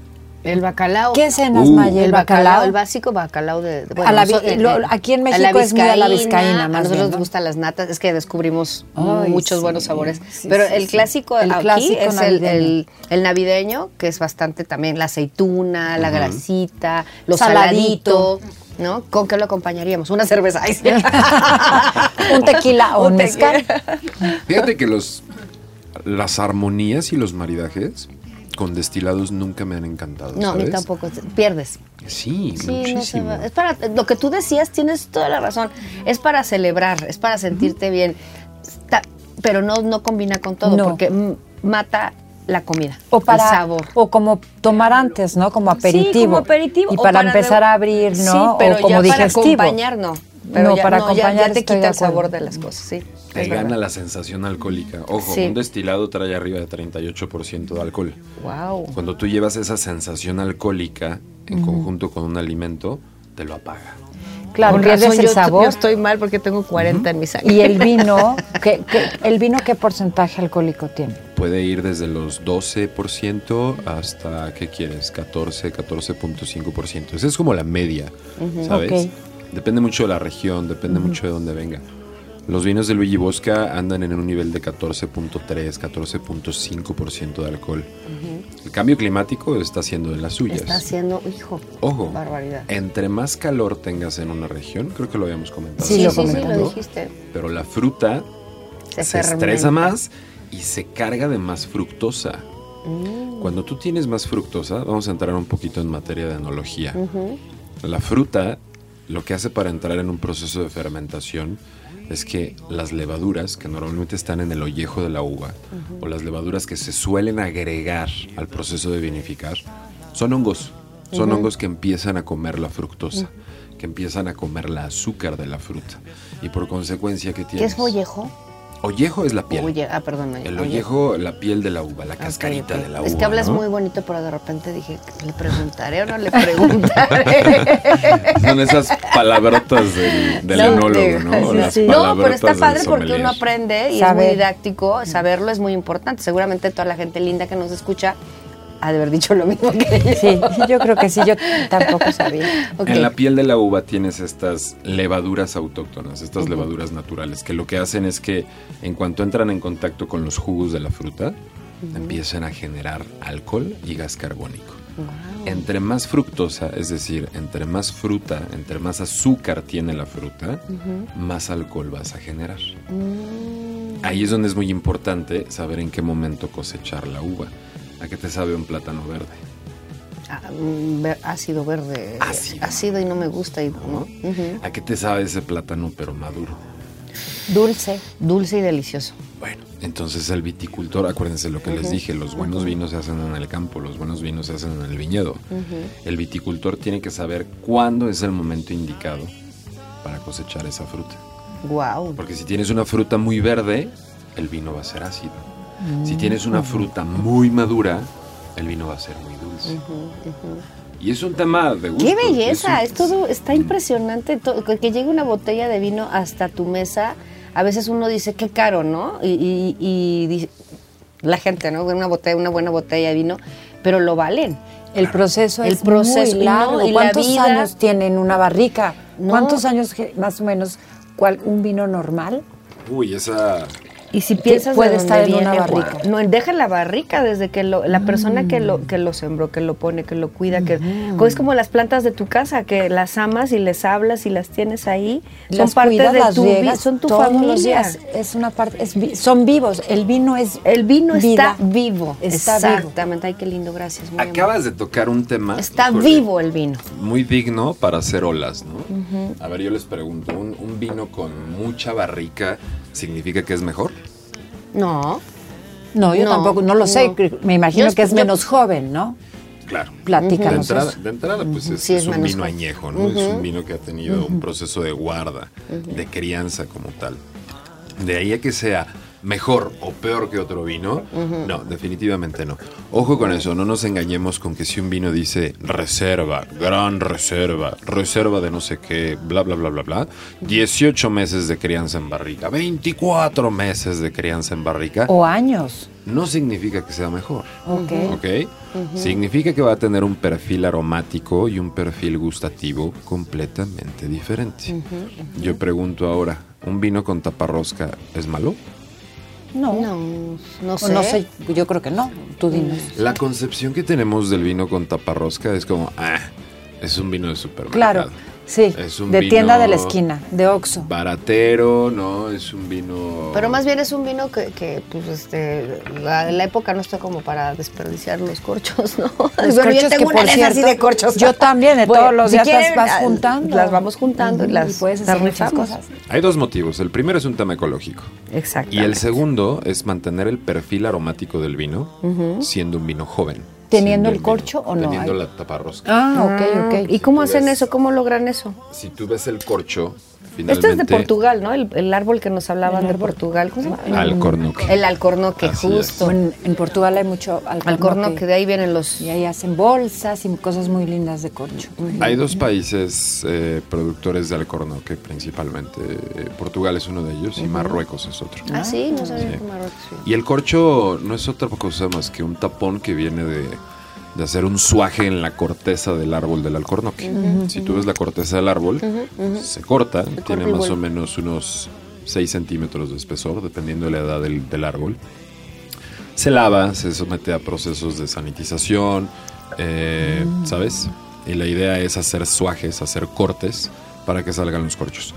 El bacalao. ¿Qué cenas, Uh. Maya? El El bacalao, bacalao. el básico bacalao de... de- A la eh, lo- aquí en a la México es muy a la vizcaína, a nosotros bien, nos ¿no? gustan las natas, es que descubrimos Ay, muchos sí. buenos sabores. Sí, Pero sí, el sí. clásico El aquí clásico es el, navideño. el- el navideño, que es bastante también la aceituna, la grasita, lo Saladito. saladito. ¿No? ¿Con qué lo acompañaríamos? Una cerveza. Ay, sí. un tequila o un Un mezcal. Fíjate que los las armonías y los maridajes con destilados nunca me han encantado. No, a mí ¿sabes? tampoco. Pierdes. Sí, Sí, muchísimo. Es para lo que tú decías, tienes toda la razón. Es para celebrar, es para sentirte bien. Está- pero no, no combina con todo, No. porque mata la comida, O para el sabor. o como tomar antes, ¿no? Como aperitivo. Sí, como aperitivo. Y o para, de- empezar a abrir, ¿no? Sí, pero o como ya digestivo. para acompañar, no. Pero No, ya, para no, ya- ya, acompañar te quita el sabor de las cosas, sí. Te es gana verdad. la sensación alcohólica. Ojo, Sí. un destilado trae arriba de 38% de alcohol. Wow. Cuando tú llevas esa sensación alcohólica en conjunto con un alimento, te lo apaga. Claro, pierdes el yo, sabor. yo estoy mal porque tengo 40 en mi sangre. Y el vino, ¿qué, qué- el vino qué porcentaje alcohólico tiene? Puede ir desde los 12% hasta, ¿qué quieres? 14, 14.5%. Esa es como la media, ¿sabes? Ok. Depende mucho de la región, depende mucho de dónde venga. Los vinos de Luigi Bosca andan en un nivel de 14.3, 14.5% de alcohol. El cambio climático está haciendo de las suyas. Está haciendo, hijo, Ojo, barbaridad. entre más calor tengas en una región, creo que lo habíamos comentado. Sí, lo sí, lo dijiste. Pero la fruta Se, se, estresa más y se carga de más fructosa. Mm. Cuando tú tienes más fructosa, vamos a entrar un poquito en materia de enología. La fruta lo que hace para entrar en un proceso de fermentación es que las levaduras que normalmente están en el ollejo de la uva o las levaduras que se suelen agregar al proceso de vinificar son hongos. Son hongos que empiezan a comer la fructosa, que empiezan a comer la azúcar de la fruta. Y por consecuencia, ¿qué ¿Qué tienes? es mollejo? Ollejo es la piel. Oye, ah, perdón. El ollejo, la piel de la uva, la cascarita de la uva. Es que hablas ¿no? muy bonito, pero de repente dije, ¿le preguntaré o no le preguntaré? Son esas palabrotas del, del No, enólogo, ¿no? sí, Las sí. No, pero está padre porque uno aprende y es muy didáctico. Saberlo es muy importante. Seguramente toda la gente linda que nos escucha ha de haber dicho lo mismo que yo. Sí, yo creo que sí, yo tampoco sabía. En la piel de la uva tienes estas levaduras autóctonas, estas levaduras naturales, que lo que hacen es que en cuanto entran en contacto con los jugos de la fruta, empiezan a generar alcohol y gas carbónico. Entre más fructosa, es decir, entre más fruta, entre más azúcar tiene la fruta, más alcohol vas a generar. Ahí es donde es muy importante saber en qué momento cosechar la uva. ¿A qué te sabe un plátano verde? Ah, ver- ácido verde. Ácido. Ácido y no me gusta. Y, ¿no? ¿A qué te sabe ese plátano pero maduro? Dulce. Dulce y delicioso. Bueno, entonces el viticultor, acuérdense lo que les dije, los buenos vinos se hacen en el campo, los buenos vinos se hacen en el viñedo. El viticultor tiene que saber cuándo es el momento indicado para cosechar esa fruta. Wow. Porque si tienes una fruta muy verde, el vino va a ser ácido. Si tienes una fruta muy madura, el vino va a ser muy dulce. Y es un tema de gusto. ¡Qué belleza! Es todo, está impresionante. to- que que llegue una botella de vino hasta tu mesa. A veces uno dice, qué caro, ¿no? Y, y- y di- la gente, ¿no? Una botella, una buena botella de vino, pero lo valen. El proceso El es proceso, muy y no, largo. y la ¿Cuántos vida- años tiene en una barrica? No. ¿Cuántos años más o menos cuál, un vino normal? Uy, esa... Y si piensas puede de estar en una barrica. No, deja la barrica desde que lo- la persona que Mm. lo que lo sembró, que lo pone, que lo cuida, que es como las plantas de tu casa, que las amas y les hablas y las tienes ahí, son Las parte cuidas, de las tu vi- riegas son tu todos familia. los días. Es una parte, es vi- son vivos. El vino es El vino vida. está vivo. Está vivo. Exactamente. Ay, qué lindo, gracias. muy Acabas de tocar un tema... Está híjole, vivo el vino. Muy digno para hacer olas, ¿no? A ver, yo les pregunto, ¿un, un vino con mucha barrica significa que es mejor? No. No, yo No, tampoco, no lo sé. no. Me imagino Yo- que es yo- menos joven, ¿no? Claro. De Platícanos entrada, eso. de entrada, pues es, Sí, es es un vino joven. añejo, ¿no? Es un vino que ha tenido un proceso de guarda, de crianza como tal. De ahí a que sea mejor o peor que otro vino, no, definitivamente no. Ojo con eso, no nos engañemos con que si un vino dice reserva, gran reserva, reserva de no sé qué, bla, bla, bla, bla, bla, 18 meses de crianza en barrica, 24 meses de crianza en barrica, O años. no significa que sea mejor. Ok. ¿Ok? Significa que va a tener un perfil aromático y un perfil gustativo completamente diferente. Yo pregunto ahora, ¿un vino con taparrosca es malo? No. No, no O sé. no sé, yo creo que no. Tú dinos. La concepción que tenemos del vino con taparrosca es como, ah, es un vino de supermercado. Claro, sí. Es un de tienda de la esquina, de Oxxo. Baratero, ¿no? Es un vino... Pero más bien es un vino que, que, pues, este, la, la época no está como para desperdiciar los corchos, ¿no? Los Bueno, yo corchos tengo que, una por así cierto, de corchos. yo también, de Bueno, todos los si días las vas ah, juntando. Las vamos juntando y las y puedes hacer muchas cosas. Hay dos motivos. El primero es un tema ecológico. Exacto. Y el segundo es mantener el perfil aromático del vino siendo un vino joven. ¿Teniendo el corcho o no? Teniendo Hay- la taparrosca. Ah, ok, ok. ¿Y cómo hacen ves- eso? ¿Cómo logran eso? Si tú ves el corcho, Este finalmente... es de Portugal, ¿no? El, el árbol que nos hablaban de. Portugal. ¿Cómo se llama? Alcornoque. El alcornoque, Así justo. En, en Portugal hay mucho alcornoque. Alcornoque, de ahí vienen los... Y ahí hacen bolsas y cosas muy lindas de corcho. Hay dos países eh, productores de alcornoque principalmente. Eh, Portugal es uno de ellos y Marruecos es otro. Ah, sí, no sabía Sí. que Marruecos. sí. Y el corcho no es otra cosa más que un tapón que viene de, de hacer un suaje en la corteza del árbol del alcornoque. Si tú ves la corteza del árbol, se corta, tiene corta más o menos unos 6 centímetros de espesor, dependiendo de la edad del, del árbol. Se lava, se somete a procesos de sanitización, eh, ¿sabes? Y la idea es hacer suajes, hacer cortes para que salgan los corchos.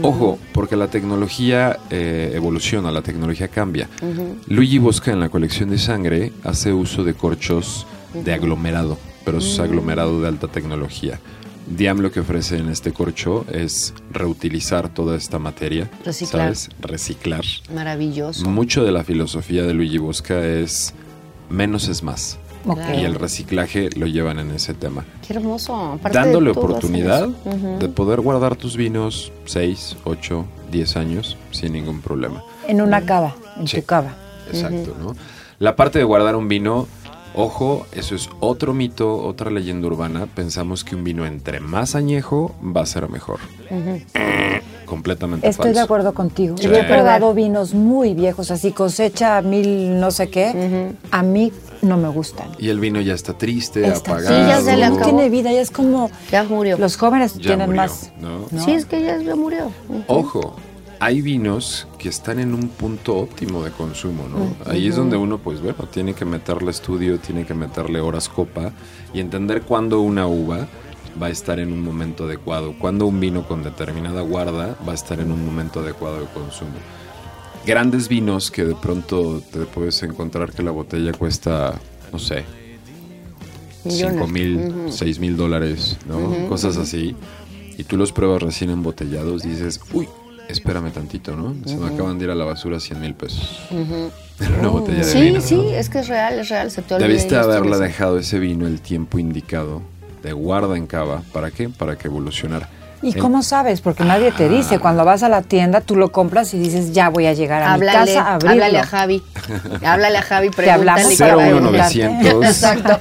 Ojo, porque la tecnología eh, evoluciona, la tecnología cambia. Luigi Bosca en la colección de sangre hace uso de corchos de aglomerado, pero es aglomerado de alta tecnología. Diam lo que ofrece en este corcho es reutilizar toda esta materia, Reciclar. ¿sabes? Reciclar. Maravilloso. Mucho de la filosofía de Luigi Bosca es menos es más. Ok. Y el reciclaje lo llevan en ese tema. Qué hermoso. Aparte Dándole de oportunidad de poder guardar tus vinos 6, 8, 10 años sin ningún problema. En una cava, en Sí. tu cava. Exacto, ¿no? La parte de guardar un vino, ojo, eso es otro mito, otra leyenda urbana. Pensamos que un vino entre más añejo va a ser mejor. Completamente Estoy falso. de acuerdo contigo. Sí. Yo he probado vinos muy viejos, así cosecha mil no sé qué. A mí no me gustan. Y el vino ya está triste, Está- apagado. Sí, ya se le no acabó. tiene vida, ya es como Ya murió. los jóvenes Ya tienen murió, más. ¿no? ¿no? Sí, es que ya, murió. Ojo, hay vinos que están en un punto óptimo de consumo, ¿no? Ahí es donde uno, pues bueno, tiene que meterle estudio, tiene que meterle horas copa y entender cuándo una uva va a estar en un momento adecuado, cuándo un vino con determinada guarda va a estar en un momento adecuado de consumo. grandes vinos que de pronto te puedes encontrar que la botella cuesta, no sé, Millones. 5 mil, 6 mil dólares, ¿no? Cosas así. Y tú los pruebas recién embotellados y dices, uy, espérame tantito, ¿no? Se me acaban de ir a la basura 100 mil pesos. En una botella de Sí, vino. sí, ¿no? es que es real, es real. Se te Debiste eso. dejado ese vino el tiempo indicado de guarda en cava. ¿Para qué? Para que evolucionara. ¿Y cómo sabes? Porque nadie te Ah. dice. Cuando vas a la tienda, tú lo compras y dices, ya voy a llegar a mi Háblale, casa a abrirlo. háblale a Javi. Háblale a Javi, Te hablamos pregúntale. va a 01900. Exacto.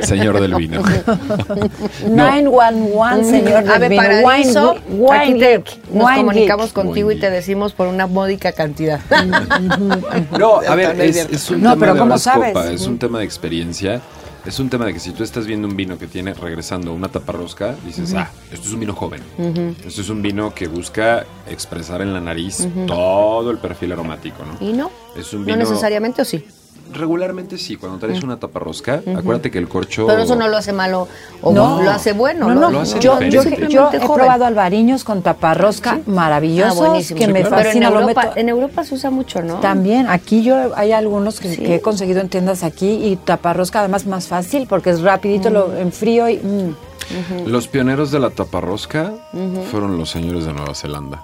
Señor del vino. 911, señor del Ave vino. Paradiso, Wine- wine aquí te- nos wine comunicamos geek. contigo y te decimos por una módica cantidad. No, a ver, es es, un No, tema pero de ¿cómo sabes? copa, es un tema de experiencia. Es un tema de que si tú estás viendo un vino que tiene, regresando, una taparrosca, dices, ah, esto es un vino joven. Esto es un vino que busca expresar en la nariz todo el perfil aromático, ¿no? ¿Y no? Es un No vino... necesariamente o sí. Regularmente sí, cuando traes una taparrosca, acuérdate que el corcho... Pero eso no lo hace malo o No. lo hace bueno. No, no, Lo hace yo, yo, diferente. yo he joven. probado albariños con taparrosca Ah, maravillosos buenísimo. que me Pero en fascina. Europa, en Europa se usa mucho, ¿no? También, aquí yo hay algunos que, Sí. que he conseguido en tiendas aquí y taparrosca además más fácil porque es rapidito, lo enfrío y... mm. Los pioneros de la taparrosca fueron los señores de Nueva Zelanda.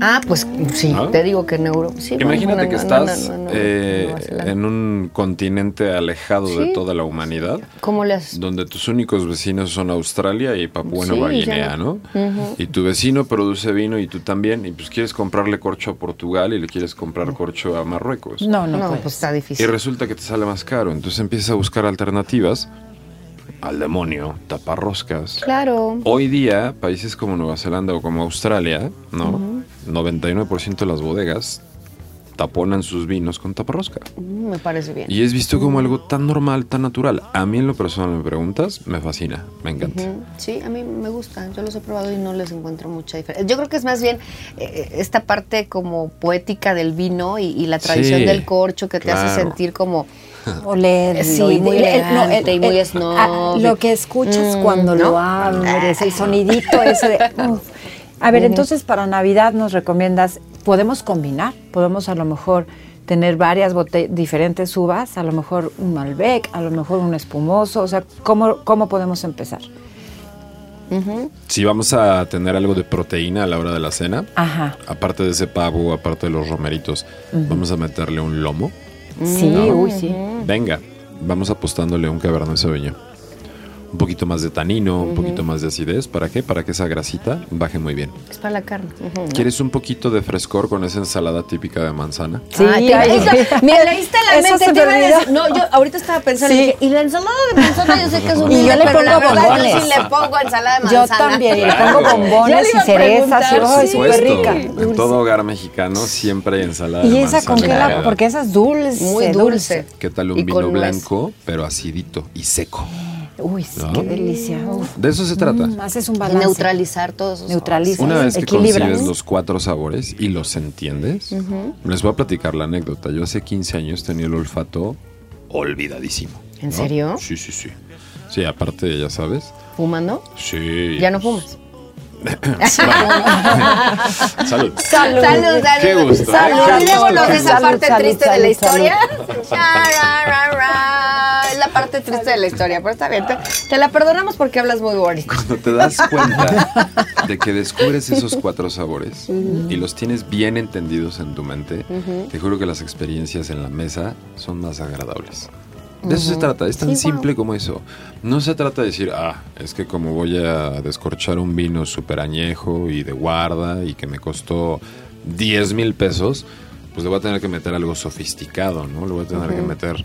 Ah, pues sí, ¿No? te digo que en Europa. Sí, Imagínate que no, estás no, no, no, eh, en un continente alejado de toda la humanidad, ¿Cómo le haces? donde tus únicos vecinos son Australia y Papúa Sí, Nueva Guinea, no. Y tu vecino produce vino y tú también, y pues quieres comprarle corcho a Portugal y le quieres comprar corcho a Marruecos. No, no, No, puedes. pues está Y difícil. resulta que te sale más caro, entonces empiezas a buscar alternativas al demonio, taparroscas. Claro. Hoy día, países como Nueva Zelanda o como Australia, ¿no? 99% de las bodegas taponan sus vinos con taparrosca. Mm, Me parece bien. Y es visto como algo tan normal, tan natural. A mí en lo personal me preguntas, me fascina, me encanta. Sí, a mí me gusta. Yo los he probado y no les encuentro mucha diferencia. Yo creo que es más bien eh, esta parte como poética del vino y, y la tradición Sí, del corcho que te hace sentir como Olerlo Sí, y muy no, elegante y muy el- snob. ah, Lo que escuchas Mm, cuando ¿no? lo abres, el sonidito ese de... A ver, entonces para Navidad nos recomiendas, podemos combinar, podemos a lo mejor tener varias diferentes uvas, a lo mejor un Malbec, a lo mejor un espumoso, o sea, ¿cómo, cómo podemos empezar? Si vamos a tener algo de proteína a la hora de la cena, Ajá, aparte de ese pavo, aparte de los romeritos, vamos a meterle un lomo. sí, ¿No? uy, sí. Venga, vamos apostándole un Cabernet Sauvignon. Un poquito más de tanino, un poquito más de acidez. ¿Para qué? Para que esa grasita baje muy bien. es para la carne. ¿Quieres un poquito de frescor con esa ensalada típica de manzana? Sí, Ay, te- eso- me leíste la Eso mente. se te iba a me olvidó. decir- no, yo ahorita estaba pensando. Sí. y dije, Y la ensalada de manzana, yo sé que es un Y yo le pongo Yo bombones. sí le pongo ensalada de Yo manzana. también, y le Claro. pongo bombones y cerezas, y sí. súper rica. En todo hogar mexicano siempre hay ensalada ¿Y de esa con qué la? Porque esa es dulce. Muy dulce. ¿Qué tal un Y vino blanco, pero acidito y seco? Uy, sí, ¿No? qué delicia. Uf. De eso se trata. Mm, haces un balance. neutralizar todos esos Neutraliza. Una vez que equilibras. concibes los cuatro sabores y los entiendes, les voy a platicar la anécdota. Yo hace 15 años tenía el olfato olvidadísimo. ¿En ¿no? serio? Sí, sí, sí. Sí, aparte, ya sabes. ¿Fumando? Sí. Ya no fumas. Salud. Salud, salud. Qué gusto. Salud. Olvidémonos de esa parte salud, triste de la historia. Ra, ra, ra. Es la parte triste de la historia, pero está bien. Te, te la perdonamos porque hablas muy bonito. Cuando te das cuenta de que descubres esos cuatro sabores y los tienes bien entendidos en tu mente, te juro que las experiencias en la mesa son más agradables. De eso se trata, es tan simple como eso. No se trata de decir, ah, es que como voy a descorchar un vino súper añejo y de guarda y que me costó 10 mil pesos, pues le voy a tener que meter algo sofisticado, ¿no? Le voy a tener que meter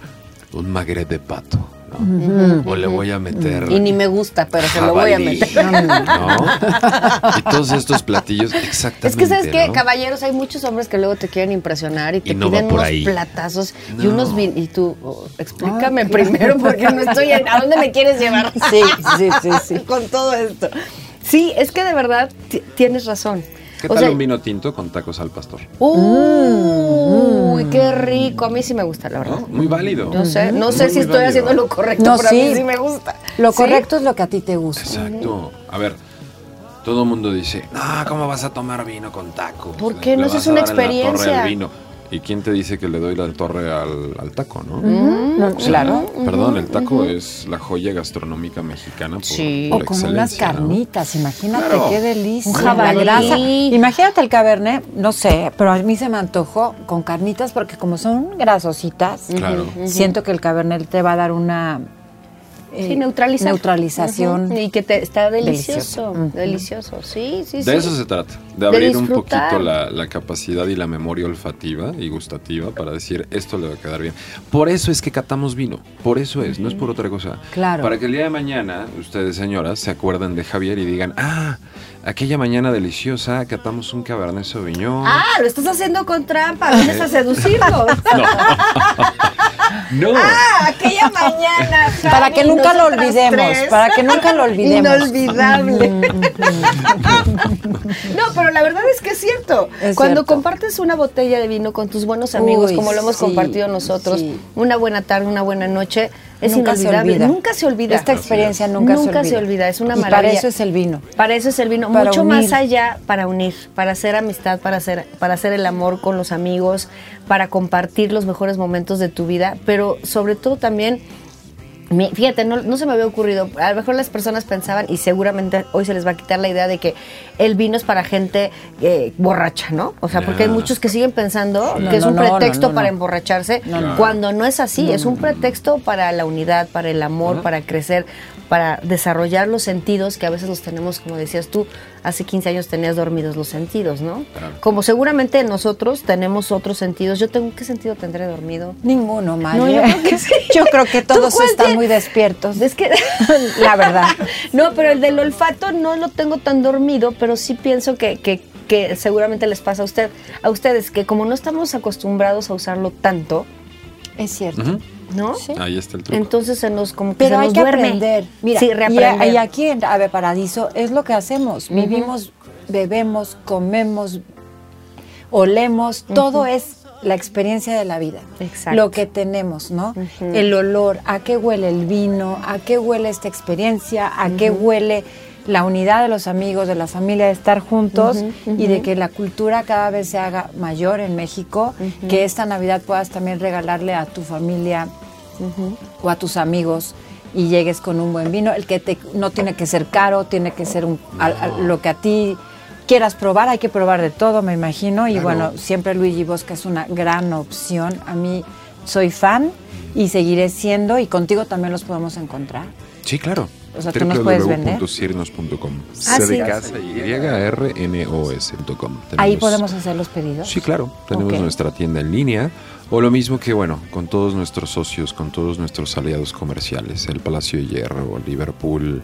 un magret de pato, ¿no? O le voy a meter... Y ni me gusta, pero se lo voy a meter. ¿no? Y todos estos platillos, exactamente. Es que, ¿sabes qué? ¿no? Caballeros, hay muchos hombres que luego te quieren impresionar y te Y no piden por unos ahí. platazos y No. unos vin Y tú, oh, explícame primero porque no estoy en... ¿A dónde me quieres llevar? Sí, sí, sí, sí. Con todo esto. Sí, es que de verdad ti- tienes razón. ¿Qué O tal sea, un vino tinto con tacos al pastor? Uy, qué rico. A mí sí me gusta, la verdad. ¿No? Muy válido. No sé, no sé Muy, si muy estoy válido. haciendo lo correcto, No, pero a mí sí me gusta. Lo ¿Sí? correcto es lo que a ti te gusta. Exacto. A ver, todo el mundo dice, no, ¿cómo vas a tomar vino con tacos? ¿Por qué? No, es una experiencia. vino". ¿Y quién te dice que le doy la torre al, al taco, no? No, O sea, claro. Perdón, el taco es la joya gastronómica mexicana por, Sí. por O con unas carnitas, imagínate Claro. qué delicia. Un jabalí. Imagínate el cabernet, no sé, pero a mí se me antojó con carnitas porque como son grasositas, Claro. siento que el cabernet te va a dar una eh, Sí, neutralizar. neutralización. Y que te, está delicioso, Delicioso. delicioso. Sí, sí, sí. De eso se trata, de De abrir un poquito la, la capacidad y la memoria olfativa y gustativa para decir esto le va a quedar bien. Por eso es que catamos vino, por eso es, no es por otra cosa. Claro. Para que el día de mañana ustedes señoras se acuerden de Javier y digan, ah, aquella mañana deliciosa catamos un Cabernet Sauvignon. Ah, lo estás haciendo con trampa, vienes a seducirnos. no, Ah, aquella mañana. Para que nunca lo olvidemos, tres. para que nunca lo olvidemos. Inolvidable. no, pero la verdad es que es cierto. Es Cuando cierto. compartes una botella de vino con tus buenos amigos, Uy, como lo hemos sí, compartido nosotros, sí. una buena tarde, una buena noche, es Nunca se inolvidable. olvida. Nunca se olvida. Esta experiencia nunca, Nunca se olvida, es una y maravilla. para eso es el vino. Para eso es el vino, Para mucho unir. más allá para unir, para hacer amistad, para hacer, para hacer el amor con los amigos, para compartir los mejores momentos de tu vida, pero sobre todo también, mi- fíjate, no, no se me había ocurrido, a lo mejor las personas pensaban, y seguramente hoy se les va a quitar la idea de que el vino es para gente eh, borracha, ¿no? O sea, porque hay muchos que siguen pensando que es un no, pretexto no, no, para no. emborracharse, No, no. cuando no es así, es un pretexto para la unidad, para el amor, para crecer, para desarrollar los sentidos que a veces los tenemos, como decías tú, hace 15 años tenías dormidos los sentidos, ¿no? Claro. Como seguramente nosotros tenemos otros sentidos. Yo tengo, ¿qué sentido tendré dormido? Ninguno, Maya. No, yo creo que sí. Yo creo que ¿Tú todos están muy despiertos. Es que La verdad. No, pero el del olfato no lo tengo tan dormido, pero sí pienso que, que, que seguramente les pasa a usted, a ustedes, que como no estamos acostumbrados a usarlo tanto, Es cierto. ¿No? Sí. ahí está el truco. Entonces se nos como que Pero se hay nos que duerme. aprender. Mira, sí, reaprender. y aquí en Ave Paradiso es lo que hacemos. Vivimos, bebemos, comemos, olemos, todo es la experiencia de la vida. Exacto. Lo que tenemos, ¿no? El olor, a qué huele el vino, a qué huele esta experiencia, a qué huele la unidad de los amigos, de la familia, de estar juntos y de que la cultura cada vez se haga mayor en México, que esta Navidad puedas también regalarle a tu familia o a tus amigos y llegues con un buen vino, el que te, no tiene que ser caro, tiene que ser un, a- a- lo que a ti quieras probar, hay que probar de todo, me imagino, y Claro. bueno, siempre Luigi Bosca es una gran opción, a mí soy fan y seguiré siendo y contigo también los podemos encontrar. Sí, claro. O sea, ¿tú nos puedes vender? www.sirnos.com. Ah, C de sí. casa y R N O S.com. Ahí podemos hacer los pedidos. Sí, claro. Tenemos nuestra tienda en línea. O lo mismo que, bueno, con todos nuestros socios, con todos nuestros aliados comerciales, el Palacio de Hierro, Liverpool,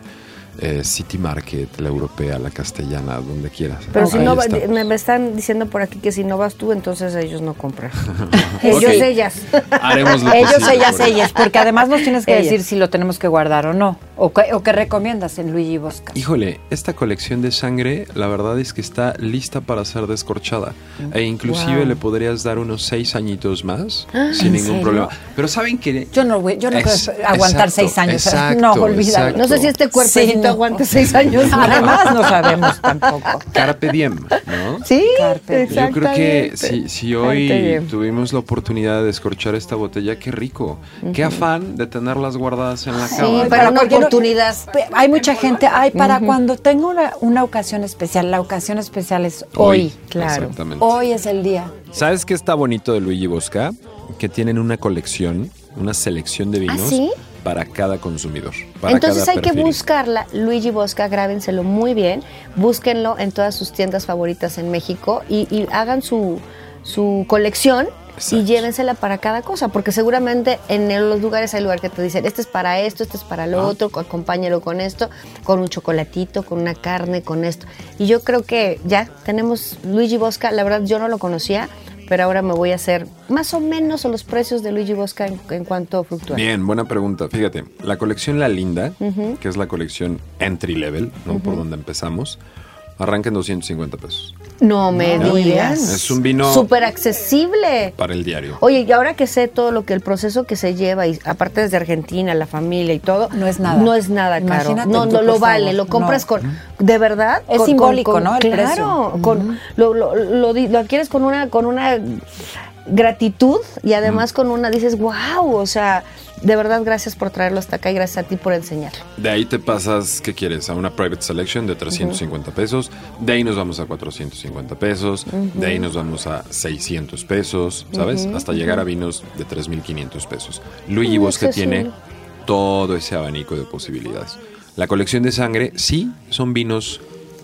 eh, City Market, la europea, la castellana, donde quieras. Pero Ok. si no, me, me están diciendo por aquí que si no vas tú, entonces ellos no compran. ellos, ellas. Haremos lo Ellos, posible ellas, por ellas, porque además nos tienes que Ellas. decir si lo tenemos que guardar o no, o qué, o qué recomiendas en Luigi Bosca. Híjole, esta colección de sangre, la verdad es que está lista para ser descorchada. E inclusive Wow. le podrías dar unos seis añitos más Ah, sin ¿en ningún serio? problema. Pero ¿saben que Yo no, voy- yo no puedo aguantar exacto, seis años. exacto, no, olvídalo. exacto. No sé si este Sí, no. Aguante seis años. Además no sabemos tampoco. Carpe diem, ¿no? Sí, Carpe diem. Yo creo que si, si hoy tuvimos la oportunidad de descorchar esta botella, qué rico. Qué afán de tenerlas guardadas en la Sí, cama. para Pero no- oportunidad. Hay mucha gente, ay, para cuando tengo una, una ocasión especial, la ocasión especial es hoy. claro. Exactamente. Hoy es el día. ¿Sabes qué está bonito de Luigi Bosca? Que tienen una colección, una selección de vinos ¿Ah, sí? Para cada consumidor. para Entonces cada hay que buscarla, Luigi Bosca, grábenselo muy bien, búsquenlo en todas sus tiendas favoritas en México y, y hagan su, su colección y llévensela para cada cosa, porque seguramente en los lugares hay lugar que te dicen, este es para esto, este es para lo otro, acompáñalo con esto, con un chocolatito, con una carne, con esto. Y yo creo que ya tenemos Luigi Bosca, la verdad yo no lo conocía, pero ahora me voy a hacer más o menos los precios de Luigi Bosca en, en cuanto fluctúa. Bien, buena pregunta. Fíjate, la colección La Linda, que es la colección entry level, ¿no? Por donde empezamos, arranca en 250 pesos. No me No. digas. Es un vino- súper accesible. Para el diario. Oye, y ahora que sé todo lo que el proceso que se lleva, y aparte desde Argentina, la familia y todo, No es nada. No es nada caro. Imagínate No, no lo vale, lo compras No. con, de verdad. Es con- simbólico, con- ¿no? El claro, precio. con, lo, lo, lo adquieres con una, con una gratitud y además con una dices, wow, o sea, de verdad gracias por traerlo hasta acá y gracias a ti por enseñarlo. De ahí te pasas, ¿qué quieres? A una private selection de 350 pesos. De ahí nos vamos a 450 pesos. De ahí nos vamos a 600 pesos, ¿sabes? Hasta llegar a vinos de 3.500 pesos. Luigi Bosque sí. tiene todo ese abanico de posibilidades. La colección de sangre, sí, son vinos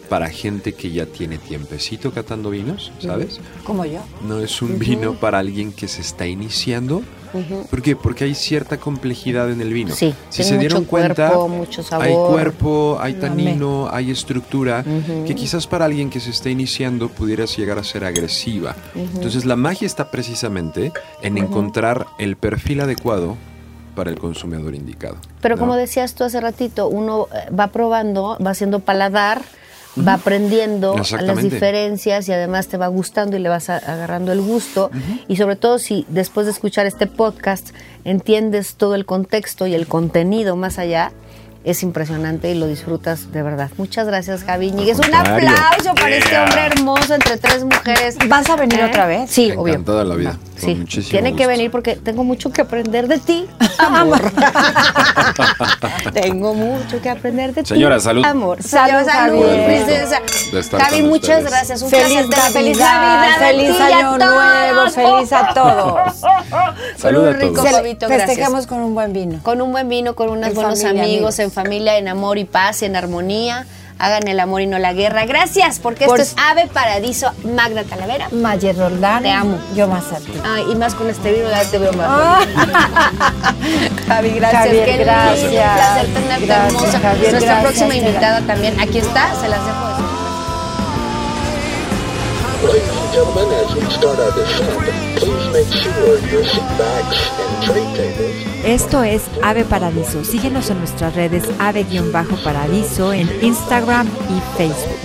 para gente que ya tiene tiempecito catando vinos, ¿sabes? Como yo. No es un vino para alguien que se está iniciando. ¿Por qué? Porque hay cierta complejidad en el vino. Sí, si se dieron mucho cuenta, cuerpo, mucho sabor. hay cuerpo, hay tanino, hay estructura, que quizás para alguien que se está iniciando pudieras llegar a ser agresiva. Entonces la magia está precisamente en encontrar el perfil adecuado para el consumidor indicado. Pero ¿no? como decías tú hace ratito, uno eh, va probando, va haciendo paladar, va aprendiendo a las diferencias y además te va gustando y le vas agarrando el gusto. Y sobre todo si después de escuchar este podcast entiendes todo el contexto y el contenido más allá, es impresionante y lo disfrutas de verdad. Muchas gracias, Javi Ñíguez. Un aplauso para este Yeah. hombre hermoso entre tres mujeres. ¿Vas a venir ¿Eh? otra vez? Sí, obvio. Encantada la vida. Con Sí, muchísimo tiene que gusto. venir porque tengo mucho que aprender de ti, amor. tengo mucho que aprender de ti. Señora, salud. Amor. Salud, salud, estar Javi, muchas ustedes. gracias. Un Feliz placer. Navidad, Feliz Navidad. feliz Año. Nuevo, feliz a todos. Salud a un rico todos. Jovito, gracias. Festejamos con un buen vino. Con un buen vino, con unos En buenos familia, amigos, amigos. en familia, en amor y paz, en armonía. Hagan el amor y no la guerra. Gracias, porque Por- esto es Ave Paradiso Magda Talavera. Mayer Roldán. Te amo. Yo más a ti. Ay, y más con este vino, ya te veo más. Javi, gracias. Javier, Qué gracias. Un placer tenerte Gracias, hermosa. Javier, Nuestra gracias, próxima invitada también. Aquí está, se las dejo. Gentlemen, as we start our descent, please make sure your seat backs and tray tables Esto es Ave Paradiso. Síguenos en nuestras redes Ave-Paradiso en Instagram y Facebook.